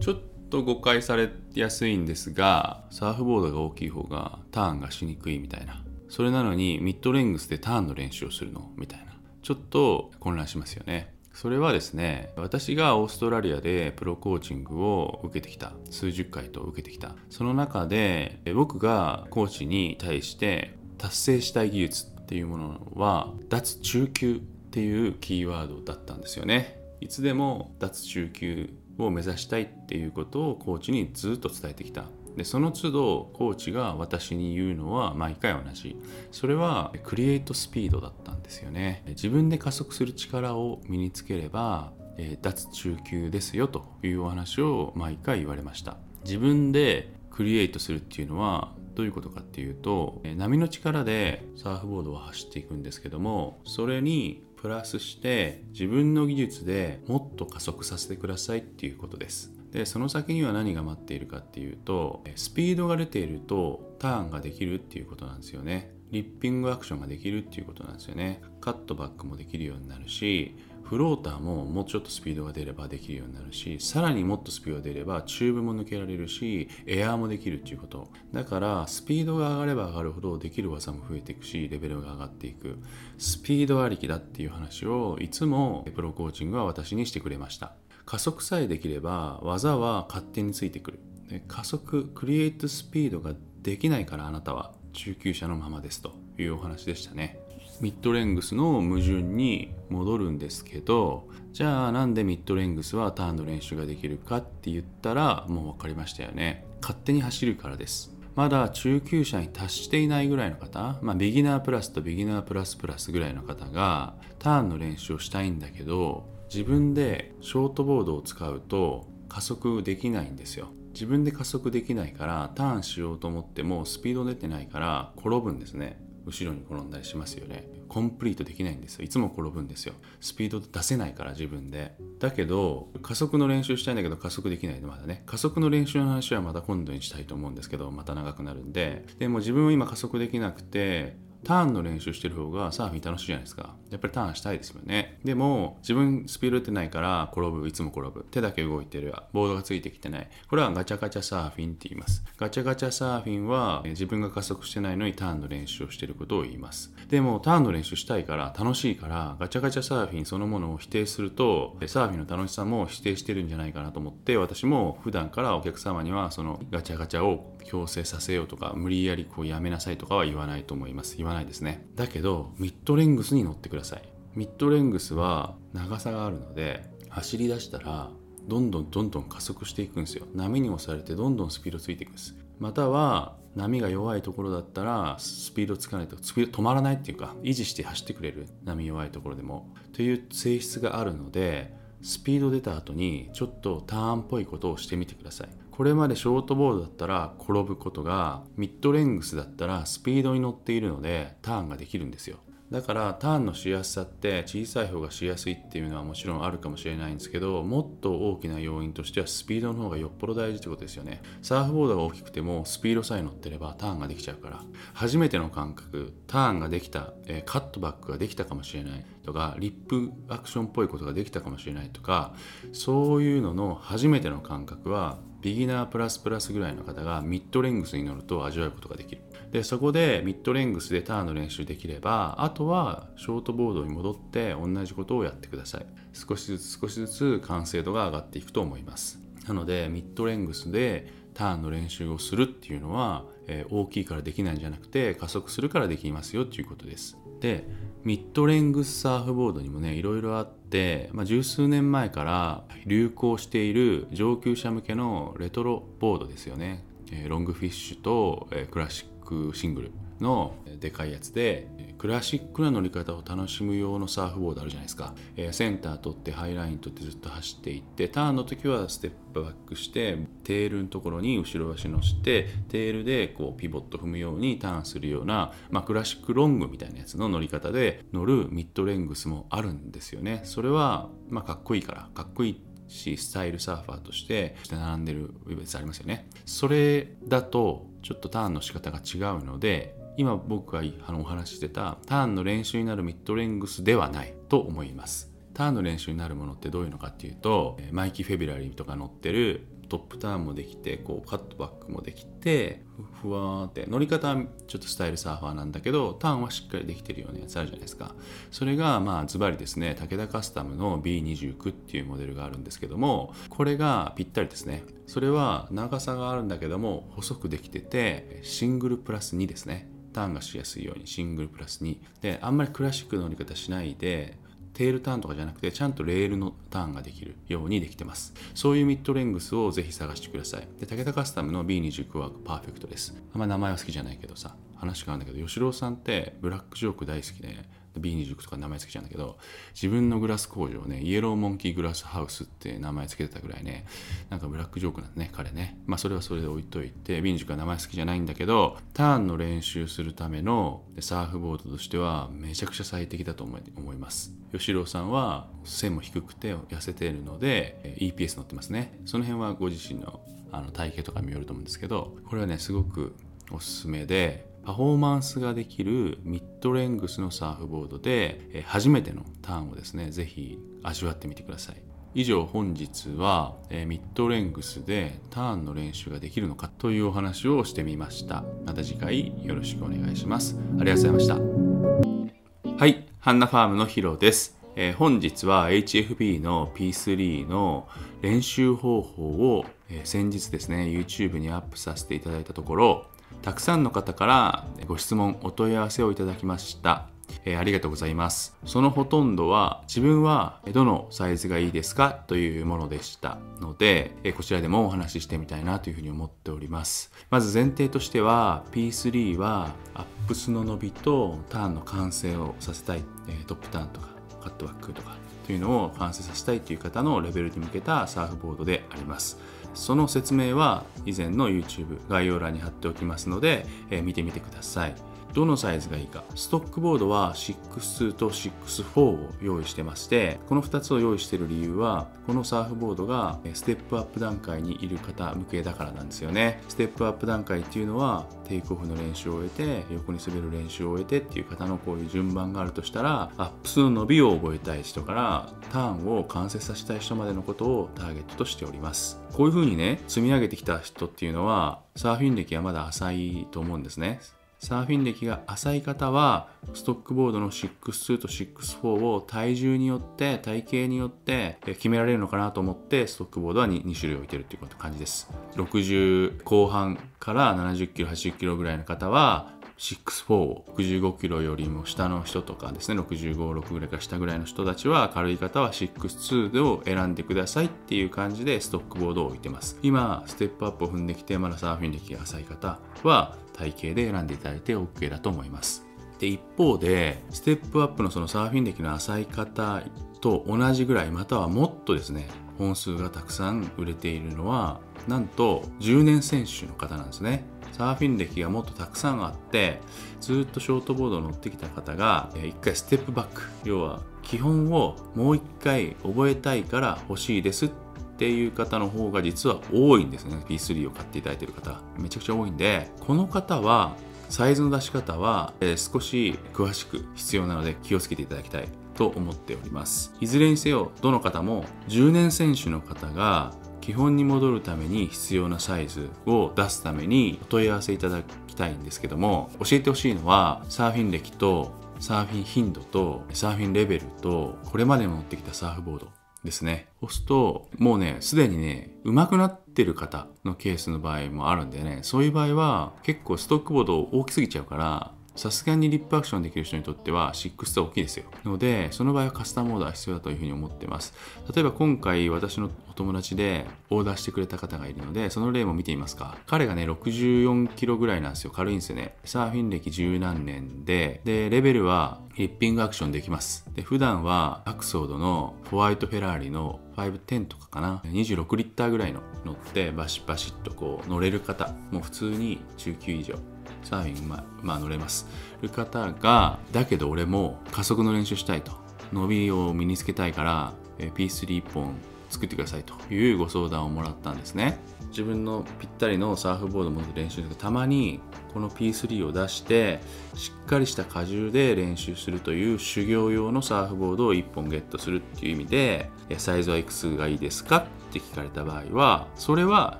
ちょっと誤解されやすいんですが、サーフボードが大きい方がターンがしにくいみたいな。それなのにミッドレングスでターンの練習をするのみたいな。ちょっと混乱しますよね。それはですね私がオーストラリアでプロコーチングを受けてきた数十回と受けてきた。その中で僕がコーチに対して達成したい技術っていうものは脱中級っていうキーワードだったんですよね。いつでも脱中級を目指したいっていうことをコーチにずっと伝えてきた。でその都度コーチが私に言うのは毎回同じ。それはクリエイトスピードだったんですよね。自分で加速する力を身につければ、え脱中級ですよというお話を毎回言われました。自分でクリエイトするっていうのはどういうことかっていうと波の力でサーフボードは走っていくんですけどもそれにプラスして自分の技術でもっと加速させてくださいっていうことです。でその先には何が待っているかっていうとスピードが出ているとターンができるっていうことなんですよね。リッピングアクションができるっていうことなんですよね。カットバックもできるようになるしフローターももうちょっとスピードが出ればできるようになるしさらにもっとスピードが出ればチューブも抜けられるしエアーもできるっていうこと。だからスピードが上がれば上がるほどできる技も増えていくしレベルが上がっていく。スピードありきだっていう話をいつもプロコーチングは私にしてくれました。加速さえできれば技は勝手についてくる。加速クリエイトスピードができないからあなたは。中級者のままですと。いうお話でしたね。ミッドレングスの矛盾に戻るんですけどじゃあなんでミッドレングスはターンの練習ができるかって言ったらもう分かりましたよね。勝手に走るからです。まだ中級者に達していないぐらいの方、まあ、ビギナープラスとビギナープラスプラスぐらいの方がターンの練習をしたいんだけど自分でショートボードを使うと加速できないんですよ。自分で加速できないからターンしようと思ってもスピード出てないから転ぶんですね。後ろに転んだりしますよね。コンプリートできないんですよ。いつも転ぶんですよ。スピード出せないから自分で。だけど加速の練習したいんだけど加速できないのまだね。加速の練習の話はまた今度にしたいと思うんですけどまた長くなるんで。でも自分は今加速できなくてターンの練習してる方がサーフィン楽しいじゃないですか。やっぱりターンしたいですよね。でも、自分スピード打ってないから転ぶ、いつも転ぶ。手だけ動いてる、ボードがついてきてない。これはガチャガチャサーフィンって言います。ガチャガチャサーフィンは自分が加速してないのにターンの練習をしてることを言います。でも、ターンの練習したいから楽しいから、ガチャガチャサーフィンそのものを否定すると、サーフィンの楽しさも否定してるんじゃないかなと思って、私も普段からお客様にはそのガチャガチャを強制させようとか、無理やりこうやめなさいとかは言わないと思います。言わないですね。だけどミッドレングスに乗ってくださいミッドレングスは長さがあるので走り出したらどんどんどんどん加速していくんですよ波に押されてどんどんスピードついていくんですまたは波が弱いところだったらスピードつかないとスピード止まらないっていうか維持して走ってくれる波弱いところでも。という性質があるのでスピード出た後にちょっとターンっぽいことをしてみてください。これまでショートボードだったら転ぶことがミッドレングスだったらスピードに乗っているのでターンができるんですよ。だからターンのしやすさって小さい方がしやすいっていうのはもちろんあるかもしれないんですけどもっと大きな要因としてはスピードの方がよっぽど大事ってことですよね。サーフボードが大きくてもスピードさえ乗ってればターンができちゃうから。初めての感覚ターンができた、カットバックができたかもしれない。とかリップアクションっぽいことができたかもしれないとかそういうのの初めての感覚はビギナープラスプラスぐらいの方がミッドレングスに乗ると味わうことができる。でそこでミッドレングスでターンの練習できればあとはショートボードに戻って同じことをやってください。少しずつ少しずつ完成度が上がっていくと思います。なのでミッドレングスでターンの練習をするっていうのは、えー、大きいからできないんじゃなくて加速するからできますよっていうことです。でミッドレングスサーフボードにもねいろいろあって、まあ、十数年前から流行している上級者向けのレトロボードですよね、え、ロングフィッシュと、えー、クラシック。クシングルのでかいやつでクラシックな乗り方を楽しむ用のサーフボードあるじゃないですか、えセンター取ってハイライン取ってずっと走っていってターンの時はステップバックしてテールのところに後ろ足乗せてテールでこうピボット踏むようにターンするような、まあ、クラシックロングみたいなやつの乗り方で乗るミッドレングスもあるんですよね。それは、まあ、かっこいいからかっこいいしスタイルサーファーとして並んでるやつありますよね。それだとちょっとターンの仕方が違うので今僕がお話ししてたターンの練習になるミッドレングスではないと思います。ターンの練習になるものってどういうのかっていうとマイキー・フェビラリーとか乗ってるトップターンもできてこうカットバックもできてふわーって乗り方はちょっとスタイルサーファーなんだけどターンはしっかりできてるようなやつあるじゃないですか。それがまあズバリですね武田カスタムの B29 っていうモデルがあるんですけどもこれがぴったりですね。それは長さがあるんだけども細くできててシングルプラス2ですね。ターンがしやすいようにシングルプラス2であんまりクラシックの乗り方しないでテールターンとかじゃなくてちゃんとレールのターンができるようにできてます。そういうミッドレングスをぜひ探してください。で武田カスタムの B29 はパーフェクトです。あんまり名前は好きじゃないけどさ話があるんだけど吉郎さんってブラックジョーク大好きで B29 とか名前つけちゃうんだけど自分のグラス工場ねイエローモンキーグラスハウスって名前つけてたぐらいねなんかブラックジョークなんね彼ね。まあそれはそれで置いといて B29 は名前好きじゃないんだけどターンの練習するためのサーフボードとしてはめちゃくちゃ最適だと思います。吉郎さんは背も低くて痩せているので EPS 乗ってますね。その辺はご自身のあの体型とか見よると思うんですけどこれはねすごくおすすめでパフォーマンスができるミッドレングスのサーフボードで初めてのターンをですね是非味わってみてください。以上本日は、ミッドレングスでターンの練習ができるのかというお話をしてみました。また次回よろしくお願いします。ありがとうございました。はいハンナファームのヒロです。え、本日は HFB の P3 の練習方法を、え、先日ですね YouTube にアップさせていただいたところたくさんの方からご質問お問い合わせをいただきました。えー、ありがとうございます。そのほとんどは自分はどのサイズがいいですか？というものでした。ので、えー、こちらでもお話ししてみたいなというふうに思っております。まず前提としては P3 はアップスの伸びとターンの完成をさせたい、えー、トップターンとかカットバックとかというのを完成させたいという方のレベルに向けたサーフボードであります。その説明は以前の YouTube 概要欄に貼っておきますので、えー、見てみてください。どのサイズがいいか。ストックボードは62と64を用意してましてこの2つを用意している理由はこのサーフボードがステップアップ段階にいる方向けだからなんですよね。ステップアップ段階っていうのはテイクオフの練習を終えて横に滑る練習を終えてっていう方のこういう順番があるとしたらアップスの伸びを覚えたい人からターンを完成させたい人までのことをターゲットとしております。こういうふうにね積み上げてきた人っていうのはサーフィン歴はまだ浅いと思うんですね。サーフィン歴が浅い方はストックボードの62と64を体重によって体型によって決められるのかなと思ってストックボードは 2, 2種類置いてるっていう感じです。60後半から70キロ80キロぐらいの方は64、65キロよりも下の人とかですね、65、6ぐらいか下ぐらいの人たちは、軽い方は62を選んでくださいっていう感じでストックボードを置いてます。今、ステップアップを踏んできて、まだサーフィン歴が浅い方は、体型で選んでいただいて OK だと思います。で、一方で、ステップアップのそのサーフィン歴の浅い方と同じぐらい、またはもっとですね、本数がたくさん売れているのは、なんと10年選手の方なんですね。サーフィン歴がもっとたくさんあってずっとショートボードを乗ってきた方が一回ステップバック。要は基本をもう一回覚えたいから欲しいですっていう方の方が実は多いんですね。P3 を買っていただいている方。めちゃくちゃ多いんでこの方はサイズの出し方は、え少し詳しく必要なので気をつけていただきたいと思っております。いずれにせよどの方も10年選手の方が基本に戻るために必要なサイズを出すためにお問い合わせいただきたいんですけども教えてほしいのはサーフィン歴とサーフィン頻度とサーフィンレベルとこれまで持ってきたサーフボードですね。押すと、もうね、すでにね、上手くなってる方のケースの場合もあるんでね、そういう場合は結構ストックボード大きすぎちゃうから、さすがにリップアクションできる人にとっては6は大きいですよ。ので、その場合はカスタムオーダー必要だというふうに思ってます。例えば今回私のお友達でオーダーしてくれた方がいるので、その例も見てみますか。彼がね、64キロぐらいなんですよ。軽いんですよね。サーフィン歴十何年で、で、レベルはリッピングアクションできます。で、普段はアクソードのホワイトフェラーリの510とかかな。26リッターぐらいの乗ってバシバシッとこう乗れる方、もう普通に中級以上。サーフィン、まあ、まあ乗れます。る方がだけど俺も加速の練習したいと。伸びを身につけたいから P31 本作ってくださいというご相談をもらったんですね。自分のぴったりのサーフボードを持って練習するたまにこの P3 を出してしっかりした荷重で練習するという修行用のサーフボードを1本ゲットするっていう意味でサイズはいくつがいいですかって聞かれた場合はそれは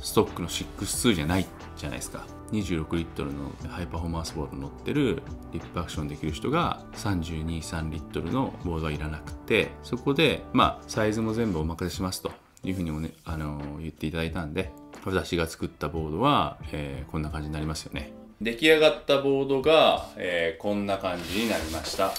ストックの62じゃないじゃないですか。26リットルのハイパフォーマンスボード乗ってるリップアクションできる人が323リットルのボードはいらなくてそこでまあサイズも全部お任せしますというふうにもね、あの言っていただいたんで私が作ったボードは、えー、こんな感じになりますよね。出来上がったボードが、えー、こんな感じになりました。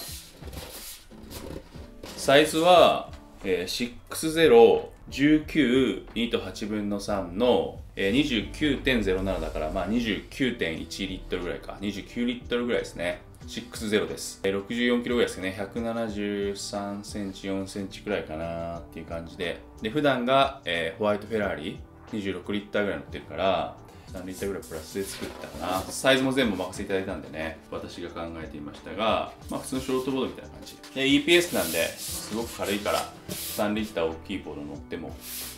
サイズは、えー、6019 2と8分の3のえー、29.07だからまあ29.1リットルぐらいか29リットルぐらいですね60です。64キロぐらいですね。173センチ、4センチくらいかなっていう感じで。で、普段が、えー、ホワイトフェラーリ26リッターぐらい乗ってるから、3リッターぐらいプラスで作ったかな。サイズも全部お任せいただいたんでね、私が考えていましたが、まあ普通のショートボードみたいな感じ。で、EPS なんで、すごく軽いから、3リッター大きいボード乗っても、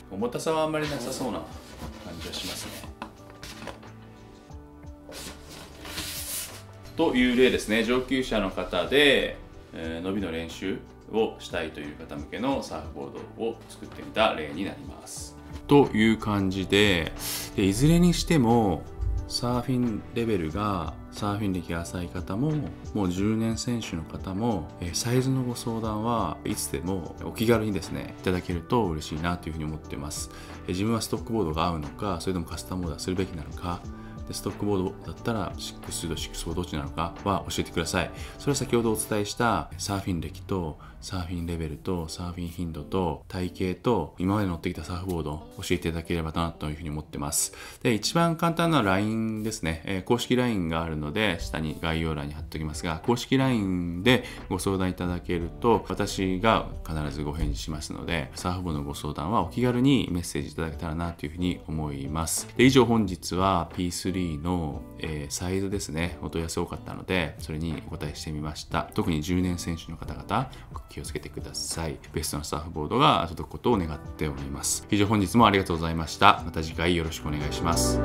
重たさはあんまりなさそうな感じはしますね。という例ですね上級者の方で、えー、伸びの練習をしたいという方向けのサーフボードを作ってみた例になります。という感じででいずれにしてもサーフィンレベルがサーフィン歴が浅い方ももう10年選手の方もサイズのご相談はいつでもお気軽にですねいただけると嬉しいなというふうに思ってます。自分はストックボードが合うのかそれともカスタムオーダーするべきなのかでストックボードだったら6と6どっちなのかは教えてください。それは先ほどお伝えしたサーフィン歴とサーフィンレベルとサーフィン頻度と体型と今まで乗ってきたサーフボードを教えていただければなというふうに思ってます。で、一番簡単な LINE ですね。えー、公式 LINE があるので、下に概要欄に貼っておきますが、公式 LINE でご相談いただけると、私が必ずご返事しますので、サーフボードのご相談はお気軽にメッセージいただけたらなというふうに思います。で以上本日は P3 の、えー、サイズですね、お問い合わせ多かったので、それにお答えしてみました。特に10年選手の方々、気をつけてください。ベストなサーフボードが届くことを願っております。以上本日もありがとうございました。また次回よろしくお願いします。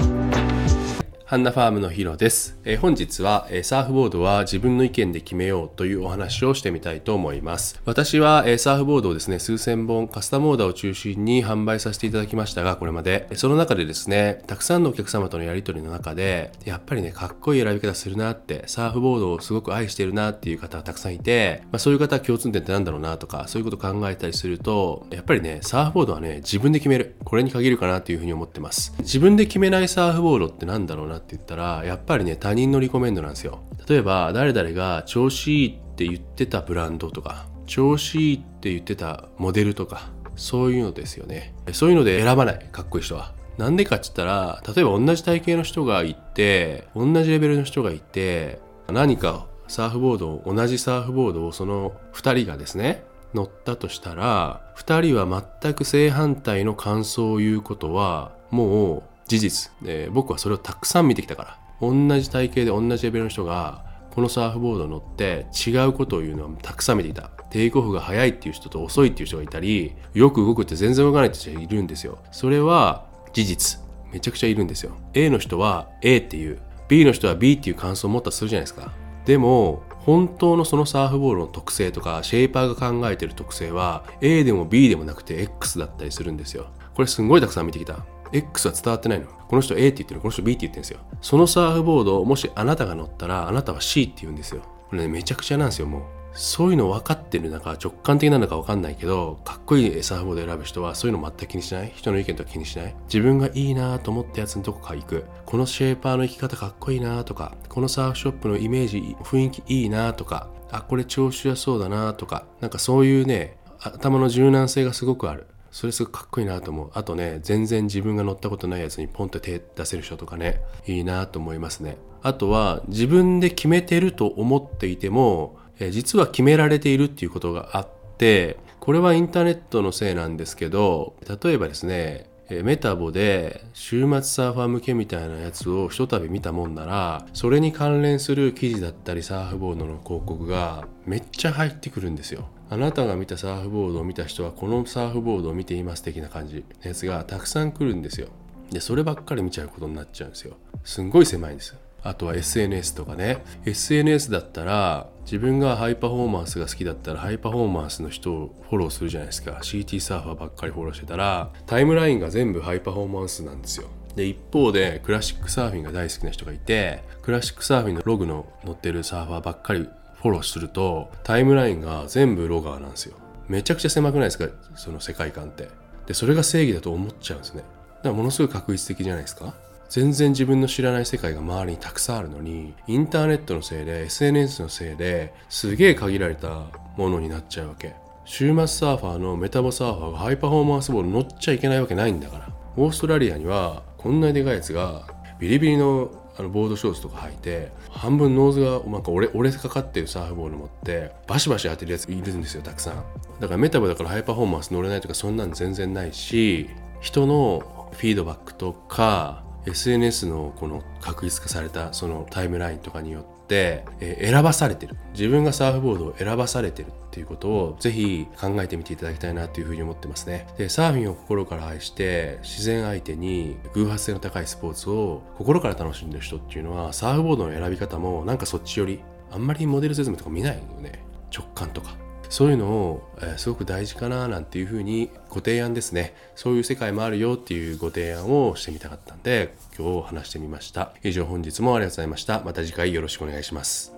ハンナファームのヒロです。え、本日は、え、サーフボードは自分の意見で決めようというお話をしてみたいと思います。私は、え、サーフボードをですね、数千本カスタムオーダーを中心に販売させていただきましたが、これまで。その中でですね、たくさんのお客様とのやり取りの中で、やっぱりね、かっこいい選び方するなって、サーフボードをすごく愛してるなっていう方がたくさんいて、まあ、そういう方共通点って何だろうなとか、そういうこと考えたりすると、やっぱりね、サーフボードはね、自分で決める。これに限るかなっていうふうに思ってます。自分で決めないサーフボードって何だろうなって言ったら、やっぱりね他人のリコメンドなんですよ。例えば誰々が調子いいって言ってたブランドとか調子いいって言ってたモデルとかそういうのですよね。そういうので選ばないかっこいい人は。なんでかっつったら例えば同じ体型の人がいて同じレベルの人がいて何かサーフボードを同じサーフボードをその2人がですね乗ったとしたら2人は全く正反対の感想を言うことはもう事実、えー、僕はそれをたくさん見てきたから。同じ体型で同じレベルの人がこのサーフボード乗って違うことを言うのはたくさん見ていた。テイクオフが早いっていう人と遅いっていう人がいたりよく動くって全然動かないって人がいるんですよ。それは事実。めちゃくちゃいるんですよ。A の人は A っていう。B の人は B っていう感想を持ったとするじゃないですか。でも本当のそのサーフボールの特性とかシェイパーが考えてる特性は A でも B でもなくて X だったりするんですよ。これすんごいたくさん見てきた。X は伝わってないの。この人 A って言ってるこの人 B って言ってるんですよ。そのサーフボードをもしあなたが乗ったら、あなたは C って言うんですよ。これね、めちゃくちゃなんですよ、もう。そういうの分かってる中、直感的なのか分かんないけど、かっこいいサーフボード選ぶ人はそういうの全く気にしない。人の意見とか気にしない。自分がいいなと思ったやつのとこから行く。このシェーパーの生き方かっこいいなとか、このサーフショップのイメージ、雰囲気いいなとか、あ、これ調子良そうだなとか、なんかそういうね、頭の柔軟性がすごくある。それすごくかっこいいなと思う。あとね、全然自分が乗ったことないやつにポンと手出せる人とかね、いいなと思いますね。あとは、自分で決めてると思っていても、え実は決められているっていうことがあって、これはインターネットのせいなんですけど、例えばですね、メタボで週末サーファー向けみたいなやつをひとたび見たもんならそれに関連する記事だったりサーフボードの広告がめっちゃ入ってくるんですよあなたが見たサーフボードを見た人はこのサーフボードを見ています的な感じ。のやつがたくさん来るんですよ。でそればっかり見ちゃうことになっちゃうんですよ。すんごい狭いんですあとは SNS とかね。SNS だったら自分がハイパフォーマンスが好きだったらハイパフォーマンスの人をフォローするじゃないですか。CT サーファーばっかりフォローしてたらタイムラインが全部ハイパフォーマンスなんですよ。で一方でクラシックサーフィンが大好きな人がいてクラシックサーフィンのログの乗ってるサーファーばっかりフォローするとタイムラインが全部ロガーなんですよ。めちゃくちゃ狭くないですか？その世界観って。でそれが正義だと思っちゃうんですね。だからものすごい画一的じゃないですか？全然自分の知らない世界が周りにたくさんあるのにインターネットのせいで SNS のせいですげえ限られたものになっちゃうわけ。週末サーファーのメタボサーファーがハイパフォーマンスボード乗っちゃいけないわけないんだから。オーストラリアにはこんなでかいやつがビリビリのあのボードショーツとか履いて半分ノーズがなんか折れ折れかかってるサーフボード持ってバシバシ当てるやついるんですよたくさん。だからメタボだからハイパフォーマンス乗れないとかそんなん全然ないし人のフィードバックとか SNS のこの確立化されたそのタイムラインとかによって、え選ばされてる。自分がサーフボードを選ばされてるっていうことをぜひ考えてみていただきたいなというふうに思ってますね。でサーフィンを心から愛して自然相手に偶発性の高いスポーツを心から楽しんでる人っていうのはサーフボードの選び方もなんかそっちよりあんまりモデル説明とか見ないよね。直感とか。そういうのを、えーすごく大事かななんていうふうにご提案ですね。そういう世界もあるよっていうご提案をしてみたかったんで今日話してみました。以上本日もありがとうございました。また次回よろしくお願いします。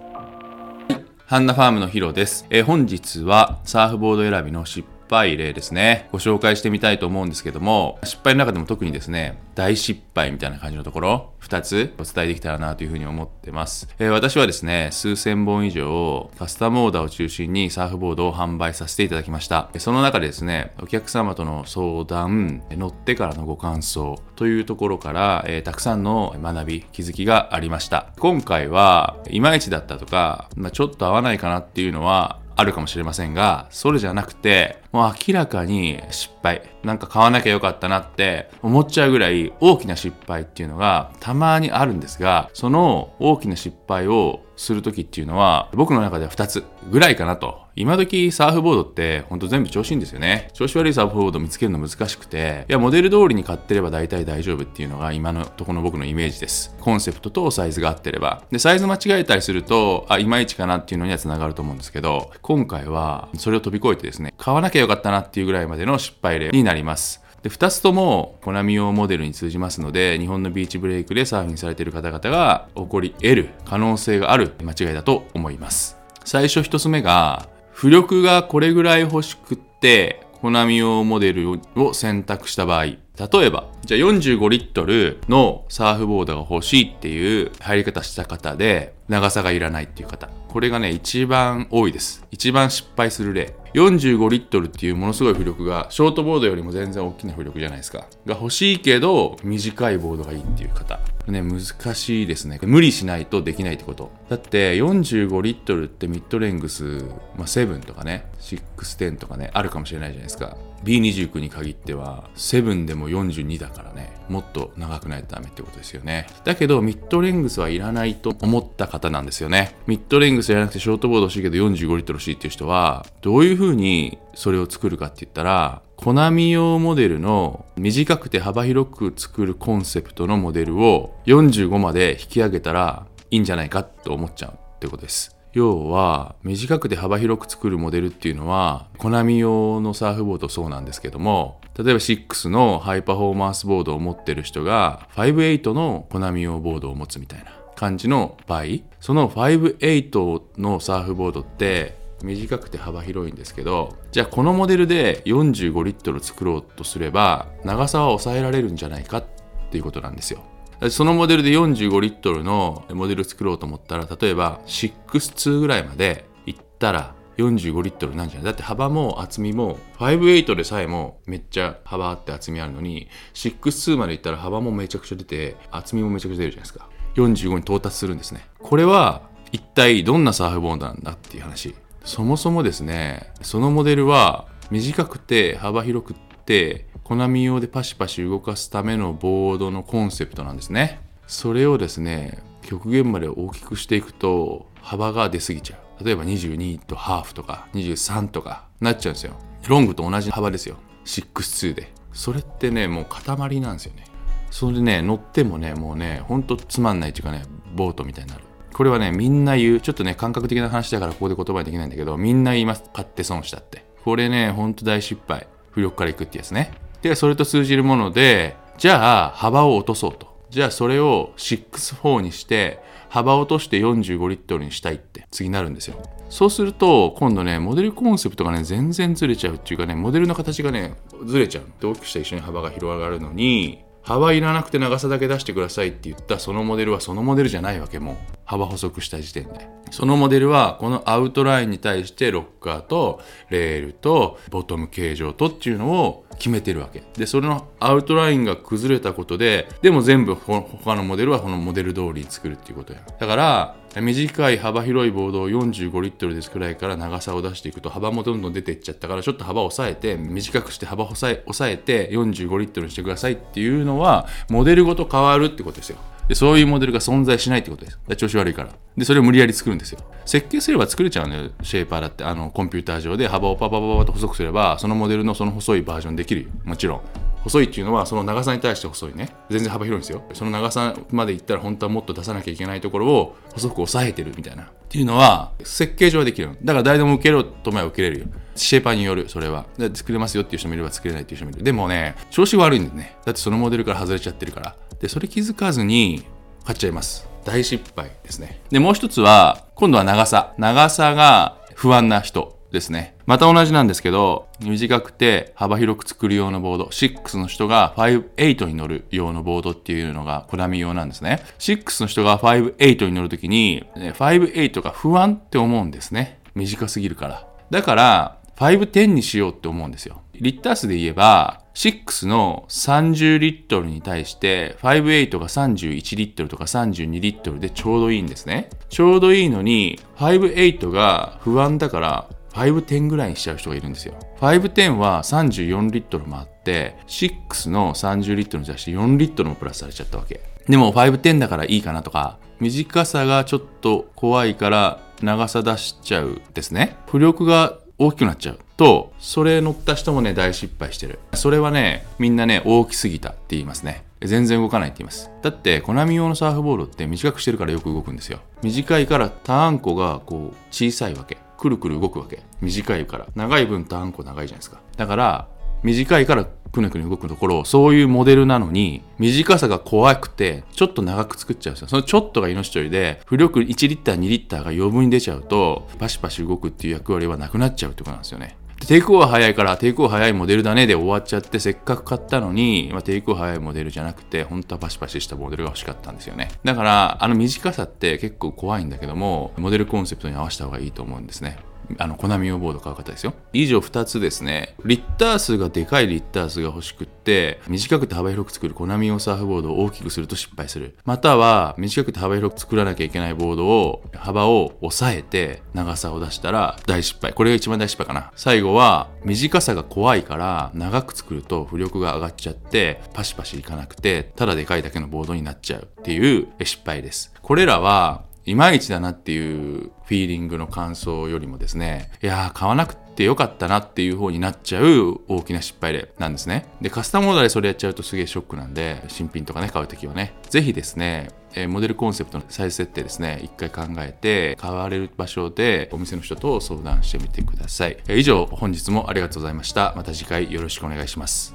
ハンナファームのヒロです。えー本日はサーフボード選びの失敗例ですね。ご紹介してみたいと思うんですけども、失敗の中でも特にですね、大失敗みたいな感じのところ、2つお伝えできたらなというふうに思ってます。えー私はですね、数千本以上カスタムオーダーを中心にサーフボードを販売させていただきました。その中でですね、お客様との相談、乗ってからのご感想というところから、えーたくさんの学び、気づきがありました。今回はいまいちだったとか、まあ、ちょっと合わないかなっていうのはあるかもしれませんが、それじゃなくて、もう明らかに失敗。なんか買わなきゃよかったなって思っちゃうぐらい大きな失敗っていうのがたまにあるんですが、その大きな失敗をするときっていうのは僕の中では2つぐらいかなと。今時サーフボードってほんと全部調子いいんですよね。調子悪いサーフボード見つけるの難しくて、いや、モデル通りに買ってれば大体大丈夫っていうのが今のとこの僕のイメージです。コンセプトとサイズが合ってれば。で、サイズ間違えたりすると、あ、いまいちかなっていうのには繋がると思うんですけど、今回はそれを飛び越えてですね、買わなきゃよかったなっていうぐらいまでの失敗例になります。で、2つともコナミ用モデルに通じますので、日本のビーチブレイクでサーフィンされている方々が起こり得る可能性がある間違いだと思います。最初1つ目が、浮力がこれぐらい欲しくって、コナミ用モデルを選択した場合、例えば、じゃあ45リットルのサーフボードが欲しいっていう入り方した方で、長さがいらないっていう方。これがね、一番多いです。一番失敗する例。45リットルっていうものすごい浮力が、ショートボードよりも全然大きな浮力じゃないですか。が欲しいけど、短いボードがいいっていう方。ね、難しいですね。無理しないとできないってこと。だって、45リットルってミッドレングス、まあ、7とかね、610とかね、あるかもしれないじゃないですか。B29 に限っては、7でも42だからね、もっと長くないとダメってことですよね。だけど、ミッドレングスはいらないと思った方なんですよね。ミッドレングスじゃなくてショートボード欲しいけど45リットル欲しいっていう人は、どういう風にそれを作るかって言ったら、コナミ用モデルの短くて幅広く作るコンセプトのモデルを45まで引き上げたらいいんじゃないかと思っちゃうってことです。要は短くて幅広く作るモデルっていうのはコナミ用のサーフボードそうなんですけども例えば6のハイパフォーマンスボードを持ってる人が58のコナミ用ボードを持つみたいな感じの場合その58のサーフボードって短くて幅広いんですけどじゃあこのモデルで45リットル作ろうとすれば長さは抑えられるんじゃないかっていうことなんですよ。そのモデルで45リットルのモデル作ろうと思ったら例えば62ぐらいまでいったら45リットルなんじゃない？だって幅も厚みも58でさえもめっちゃ幅あって厚みあるのに62までいったら幅もめちゃくちゃ出て厚みもめちゃくちゃ出るじゃないですか。45に到達するんですね。これは一体どんなサーフボードなんだっていう話。そもそもですねそのモデルは短くて幅広くってコナミ用でパシパシ動かすためのボードのコンセプトなんですね。それをですね極限まで大きくしていくと幅が出過ぎちゃう。例えば22とハーフとか23とかなっちゃうんですよ。ロングと同じ幅ですよ。62で。それってねもう塊なんですよね。それでね乗ってもねもうねほんとつまんないっていうかねボートみたいになる。これはねみんな言うちょっとね感覚的な話だからここで言葉にできないんだけどみんな言います。買って損したって。これねほんと大失敗。浮力からいくってやつね。でそれと通じるものでじゃあ幅を落とそうと。じゃあそれを64にして幅を落として45リットルにしたいって次なるんですよ。そうすると今度ねモデルコンセプトがね全然ずれちゃうっていうかねモデルの形がねずれちゃう。で大きくした一緒に幅が広がるのに幅いらなくて長さだけ出してくださいって言ったそのモデルはそのモデルじゃないわけもう。幅細くした時点で。そのモデルはこのアウトラインに対してロッカーとレールとボトム形状とっていうのを決めてるわけ。でそれのアウトラインが崩れたことででも全部他のモデルはこのモデル通りに作るっていうことや。だから短い幅広いボードを45リットルで作らいから長さを出していくと幅もどんどん出ていっちゃったからちょっと幅を抑えて短くして幅を抑え抑えて45リットルにしてくださいっていうのはモデルごと変わるってことですよ。でそういうモデルが存在しないってことです。調子悪いから。でそれを無理やり作るんですよ。設計すれば作れちゃうのよシェイパーだって。あのコンピューター上で幅をパパパパと細くすればそのモデルのその細いバージョンできるよ。もちろん。細いっていうのはその長さに対して細いね。全然幅広いんですよ。その長さまでいったら本当はもっと出さなきゃいけないところを細く抑えてるみたいな。っていうのは設計上はできるだから誰でも受けろと思えば受けれるよ。シェイパーによるそれは。作れますよっていう人もいれば作れないっていう人もいる。でもね調子悪いんだよね。だってそのモデルから外れちゃってるから。でそれ気づかずに買っちゃいます。大失敗ですね。でもう一つは今度は長さ。長さが不安な人ですね。また同じなんですけど短くて幅広く作る用のボード。6の人が58に乗る用のボードっていうのがコナミ用なんですね。6の人が58に乗るときに58が不安って思うんですね。短すぎるから。だから510にしようって思うんですよ。リッター数で言えば6の30リットルに対して58が31リットルとか32リットルでちょうどいいんですね。ちょうどいいのに58が不安だから510ぐらい。にしちゃう人がい。るんですよ。510は34リットルもあって、6の30リットルに対して4リットルもプラスされちゃったわけ。でも510だからいい。かなとか、短さがちょっと怖い。から長さ出しちゃうですね。浮力が大きくなっちゃうと、それ乗った人もね、大失敗してる。それはね、みんなね、大きすぎたって言い。ますね。全然動かない。って言い。ます。だって、コナミ用のサーフボードって短くしてるからよく動くんですよ。短い。からターンコがこう小さい。わけ。くるくる動くわけ。短いから。長い分ターンコ長いじゃないですか。だから、短いからくねくね動くところ、そういうモデルなのに、短さが怖くて、ちょっと長く作っちゃうんですよ。そのちょっとが命取りで、浮力1リッター、2リッターが余分に出ちゃうと、パシパシ動くっていう役割はなくなっちゃうってことなんですよね。テイクオフは早いから、テイクオフ早いモデルだねで終わっちゃって、せっかく買ったのに、まあ、テイクオフ早いモデルじゃなくて、本当はパシパシしたモデルが欲しかったんですよね。だから、あの短さって結構怖いんだけども、モデルコンセプトに合わせた方がいいと思うんですね。あの、コナミ用ボード買う方ですよ。以上2つですね。リッター数がでかいリッター数が欲しくって、短くて幅広く作るコナミ用サーフボードを大きくすると失敗する。または、短くて幅広く作らなきゃいけないボードを、幅を抑えて長さを出したら大失敗。これが一番大失敗かな。最後は、短さが怖いから、長く作ると浮力が上がっちゃって、パシパシいかなくて、ただでかいだけのボードになっちゃうっていう失敗です。これらは、いまいちだなっていうフィーリングの感想よりもですね、いやー買わなくてよかったなっていう方になっちゃう大きな失敗例なんですね。で、カスタムオーダーでそれやっちゃうとすげえショックなんで、新品とかね、買うときはね、ぜひですね、えモデルコンセプトの再設定ですね、一回考えて、買われる場所でお店の人と相談してみてください。以上、本日もありがとうございました。また次回よろしくお願いします。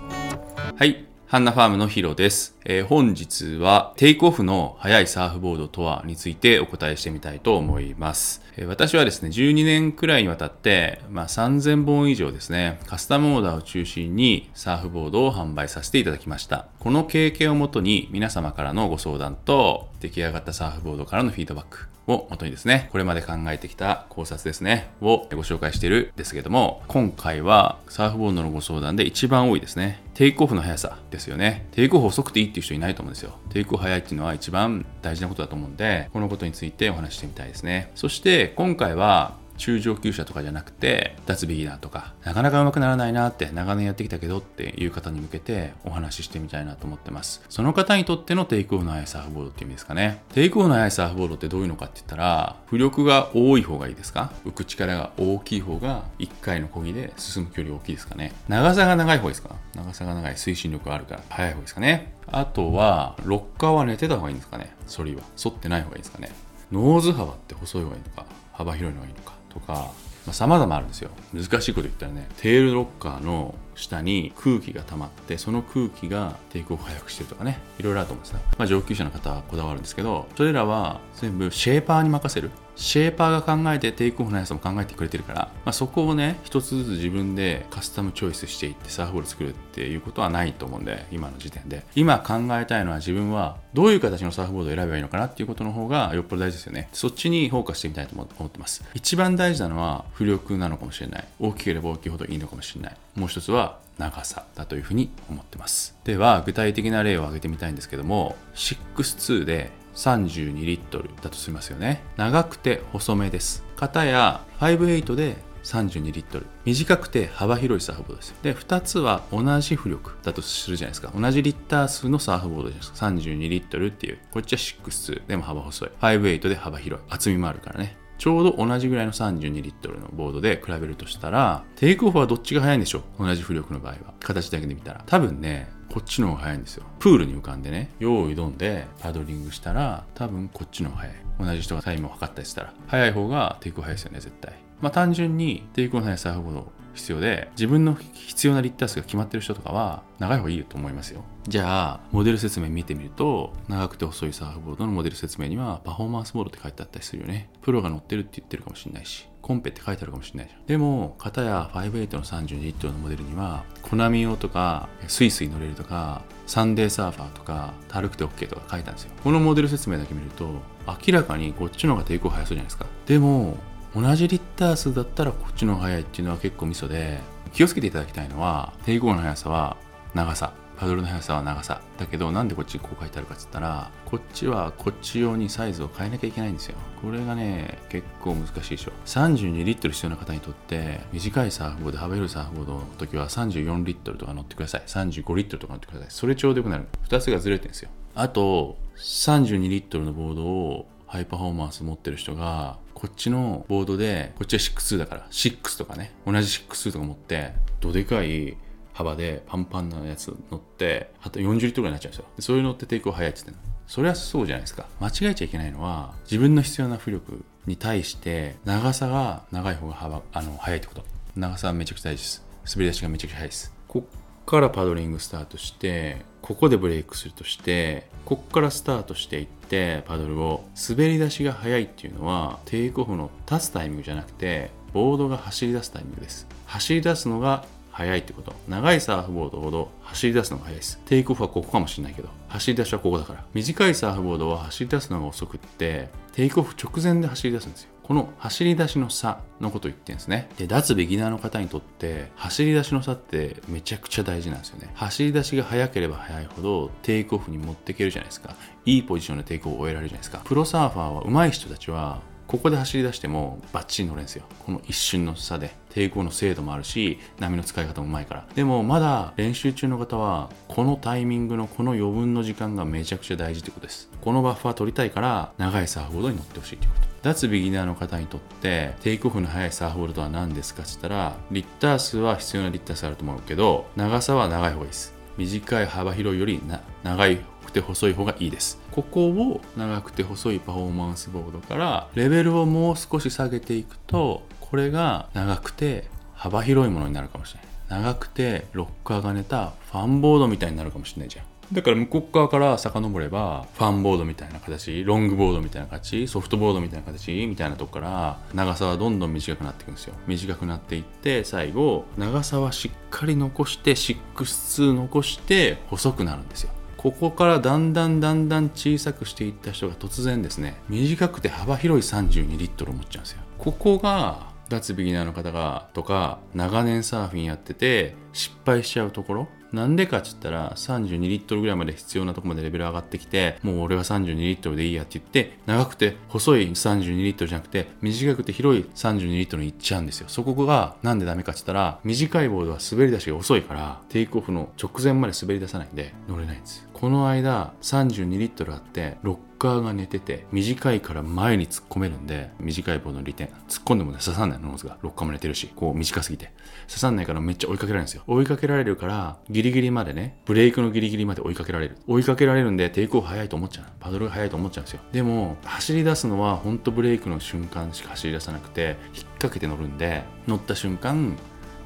はい。ハンナファームのヒロです。えー、本日はテイクオフの速いサーフボードとはについてお答えしてみたいと思います。えー、私はですね、12年くらいにわたって、まあ、3000本以上ですね、カスタムオーダーを中心にサーフボードを販売させていただきました。この経験をもとに皆様からのご相談と出来上がったサーフボードからのフィードバック、を元にですね、これまで考えてきた考察ですね、をご紹介しているんですけども、今回はサーフボードのご相談で一番多いですね。テイクオフの速さですよね。テイクオフ遅くていいっていう人いないと思うんですよ。テイクオフ速いっていうのは一番大事なことだと思うんで、このことについてお話してみたいですね。そして今回は中上級者とかじゃなくて脱ビギナーとかなかなか上手くならないなって長年やってきたけどっていう方に向けてお話ししてみたいなと思ってます。その方にとってのテイクオフの速いサーフボードって意味ですかね。テイクオフの速いサーフボードってどういうのかって言ったら浮力が多い方がいいですか？浮く力が大きい方が1回の漕ぎで進む距離大きいですかね。長さが長い方ですか？長さが長い。推進力があるから速い方ですかね。あとはロッカーは寝てた方がいいんですかね？反りは。反ってない方がいいですかね？ノーズ幅って細い方がいいのか？幅広いのがいいのか？とか、まあ、様々あるんですよ。難しいこと言ったらね、テールロッカーの下に空気が溜まってその空気がテイクオフを速くしてるとかねいろいろあると思うんですね、まあ、上級者の方はこだわるんですけどそれらは全部シェーパーに任せるシェーパーが考えてテイクオフの速さも考えてくれてるから、まあ、そこをね一つずつ自分でカスタムチョイスしていってサーフボード作るっていうことはないと思うんで今の時点で。今考えたいのは自分はどういう形のサーフボードを選べばいいのかなっていうことの方がよっぽど大事ですよね。そっちにフォーカスしてみたいと思ってます。一番大事なのは浮力なのかもしれない。大きければ大きいほどいいのかもしれない。もう一つは長さだというふうに思ってます。では具体的な例を挙げてみたいんですけども62で32リットルだとしますよね。長くて細めです。型や58で32リットル。短くて幅広いサーフボードです。で2つは同じ浮力だとするじゃないですか。同じリッター数のサーフボードじゃないですか。32リットルっていう。こっちは6でも幅細い。58で幅広い。厚みもあるからね。ちょうど同じぐらいの32リットルのボードで比べるとしたらテイクオフはどっちが速いんでしょう？同じ浮力の場合は。形だけで見たら。多分ねこっちの方が早いんですよ。プールに浮かんでね用意どんでパドリングしたら多分こっちの方が早い。同じ人がタイムを測ったりしたら。早い方がテイクオフ早いですよね絶対。まあ単純にテイクオフの速いサーフボード必要で自分の必要なリッター数が決まってる人とかは長い方がいいと思いますよ。じゃあモデル説明見てみると長くて細いサーフボードのモデル説明にはパフォーマンスボードって書いてあったりするよね。プロが乗ってるって言ってるかもしれないし。コンペって書いてあるかもしれないじゃん。でもかたや58の32リットルのモデルには小波用とかスイスイ乗れるとかサンデーサーファーとか軽くて OK とか書いたんですよ。このモデル説明だけ見ると明らかにこっちの方が抵抗速そうじゃないですか。でも同じリッター数だったらこっちの方が速いっていうのは結構ミソで気をつけていただきたいのは抵抗の速さは長さ。パドルの速さは長さだけどなんでこっちこう書いてあるかっつったらこっちはこっち用にサイズを変えなきゃいけないんですよ。これがね結構難しいでしょ。32リットル必要な方にとって短いサーフボード幅広いサーフボードの時は34リットルとか乗ってください。35リットルとか乗ってください。それちょうどよくなる。2つがずれてるんですよ。あと32リットルのボードをハイパフォーマンス持ってる人がこっちのボードでこっちは6だから6とかね同じ6とか持ってどでかい幅でパンパンなやつ乗ってあと40リットルぐらいになっちゃうんですよ。でそういうのってテイクオフ早いって言ってそれはそうじゃないですか。間違えちゃいけないのは自分の必要な浮力に対して長さが長い方が幅あの速いってこと。長さはめちゃくちゃ大事です。滑り出しがめちゃくちゃ速いです。こっからパドリングスタートしてここでブレイクするとしてこっからスタートしていってパドルを。滑り出しが速いっていうのはテイクオフの立つタイミングじゃなくてボードが走り出すタイミングです。走り出すのが速いってこと長いサーフボードほど走り出すのが速いですテイクオフはここかもしれないけど走り出しはここだから短いサーフボードは走り出すのが遅くってテイクオフ直前で走り出すんですよこの走り出しの差のことを言ってるんですね。で、脱ビギナーの方にとって、走り出しの差ってめちゃくちゃ大事なんですよね。走り出しが速ければ速いほど、テイクオフに持っていけるじゃないですか。いいポジションでテイクオフを終えられるじゃないですか。プロサーファーは上手い人たちは、ここで走り出してもバッチリ乗れんですよ。この一瞬の差で。テイクオフの精度もあるし、波の使い方もうまいから。でもまだ練習中の方は、このタイミングのこの余分の時間がめちゃくちゃ大事ってことです。このバッファー取りたいから、長いサーフボードに乗ってほしいってこと。脱ビギナーの方にとってテイクオフの速いサーフボードとは何ですかって言ったらリッター数は必要なリッター数あると思うけど長さは長い方がいいです短い幅広いより長いくて細い方がいいです。ここを長くて細いパフォーマンスボードからレベルをもう少し下げていくとこれが長くて幅広いものになるかもしれない。長くてロッカーが寝たファンボードみたいになるかもしれないじゃん。だから向こう側から遡ればファンボードみたいな形ロングボードみたいな形ソフトボードみたいな形みたいなとこから長さはどんどん短くなっていくんですよ。短くなっていって最後長さはしっかり残して6-2残して細くなるんですよ。ここからだんだんだんだん小さくしていった人が突然ですね短くて幅広い32リットルを持っちゃうんですよ。ここが脱ビギナーの方がとか長年サーフィンやってて失敗しちゃうところなんでかっつったら32リットルぐらいまで必要なとこまでレベル上がってきてもう俺は32リットルでいいやって言って長くて細い32リットルじゃなくて短くて広い32リットルに行っちゃうんですよ。そこがなんでダメかっつったら短いボードは滑り出しが遅いからテイクオフの直前まで滑り出さないんで乗れないんです。この間32リットルあってカーが寝てて短いから前に突っ込めるんで短いボードの利点。突っ込んでもね刺さんない。のノーズが。ロッカーも寝てるしこう短すぎて。刺さんないからめっちゃ追いかけられるんですよ。追いかけられるからギリギリまでねブレイクのギリギリまで追いかけられる。追いかけられるんでテイクオフ早いと思っちゃう。パドルが速いと思っちゃうんですよ。でも走り出すのは本当ブレイクの瞬間しか走り出さなくて引っ掛けて乗るんで乗った瞬間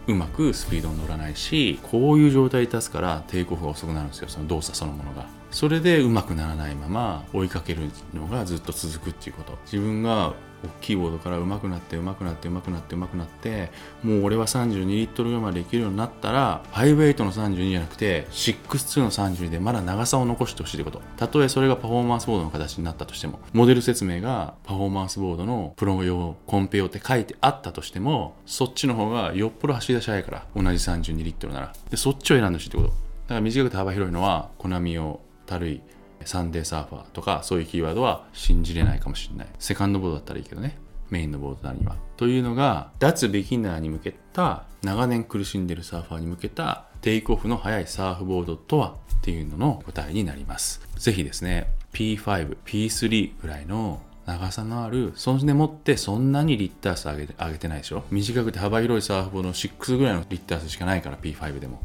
うまくスピードに乗らないしこういう状態に立つからテイクオフが遅くなるんですよ。その動作そのものが。それでうまくならないまま追いかけるのがずっと続くっていうこと。自分が大きいボードから上手くなって上手くなって上手くなって上手くなってもう俺は32リットルまでいけるようになったら58の32じゃなくて62の32でまだ長さを残してほしいってこと。たとえそれがパフォーマンスボードの形になったとしてもモデル説明がパフォーマンスボードのプロ用コンペ用って書いてあったとしてもそっちの方がよっぽど走り出し早いから同じ32リットルなら。でそっちを選んでほしいってこと。だから短くて幅広いのはコナミ用たるいサンデーサーファーとかそういうキーワードは信じれないかもしれない。セカンドボードだったらいいけどね。メインのボードなりはというのが脱ビギナーに向けた長年苦しんでるサーファーに向けたテイクオフの速いサーフボードとはっていうのの答えになります。ぜひですね P5、P3 ぐらいの長さのあるそんでもってそんなにリッター数上げて上げてないでしょ？短くて幅広いサーフボードの6ぐらいのリッター数しかないから P5 でも。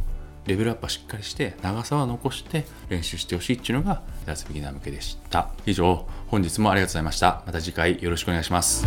レベルアップはしっかりして長さは残して練習してほしいっていうのが脱ビギナー向けでした。以上本日もありがとうございました。また次回よろしくお願いします。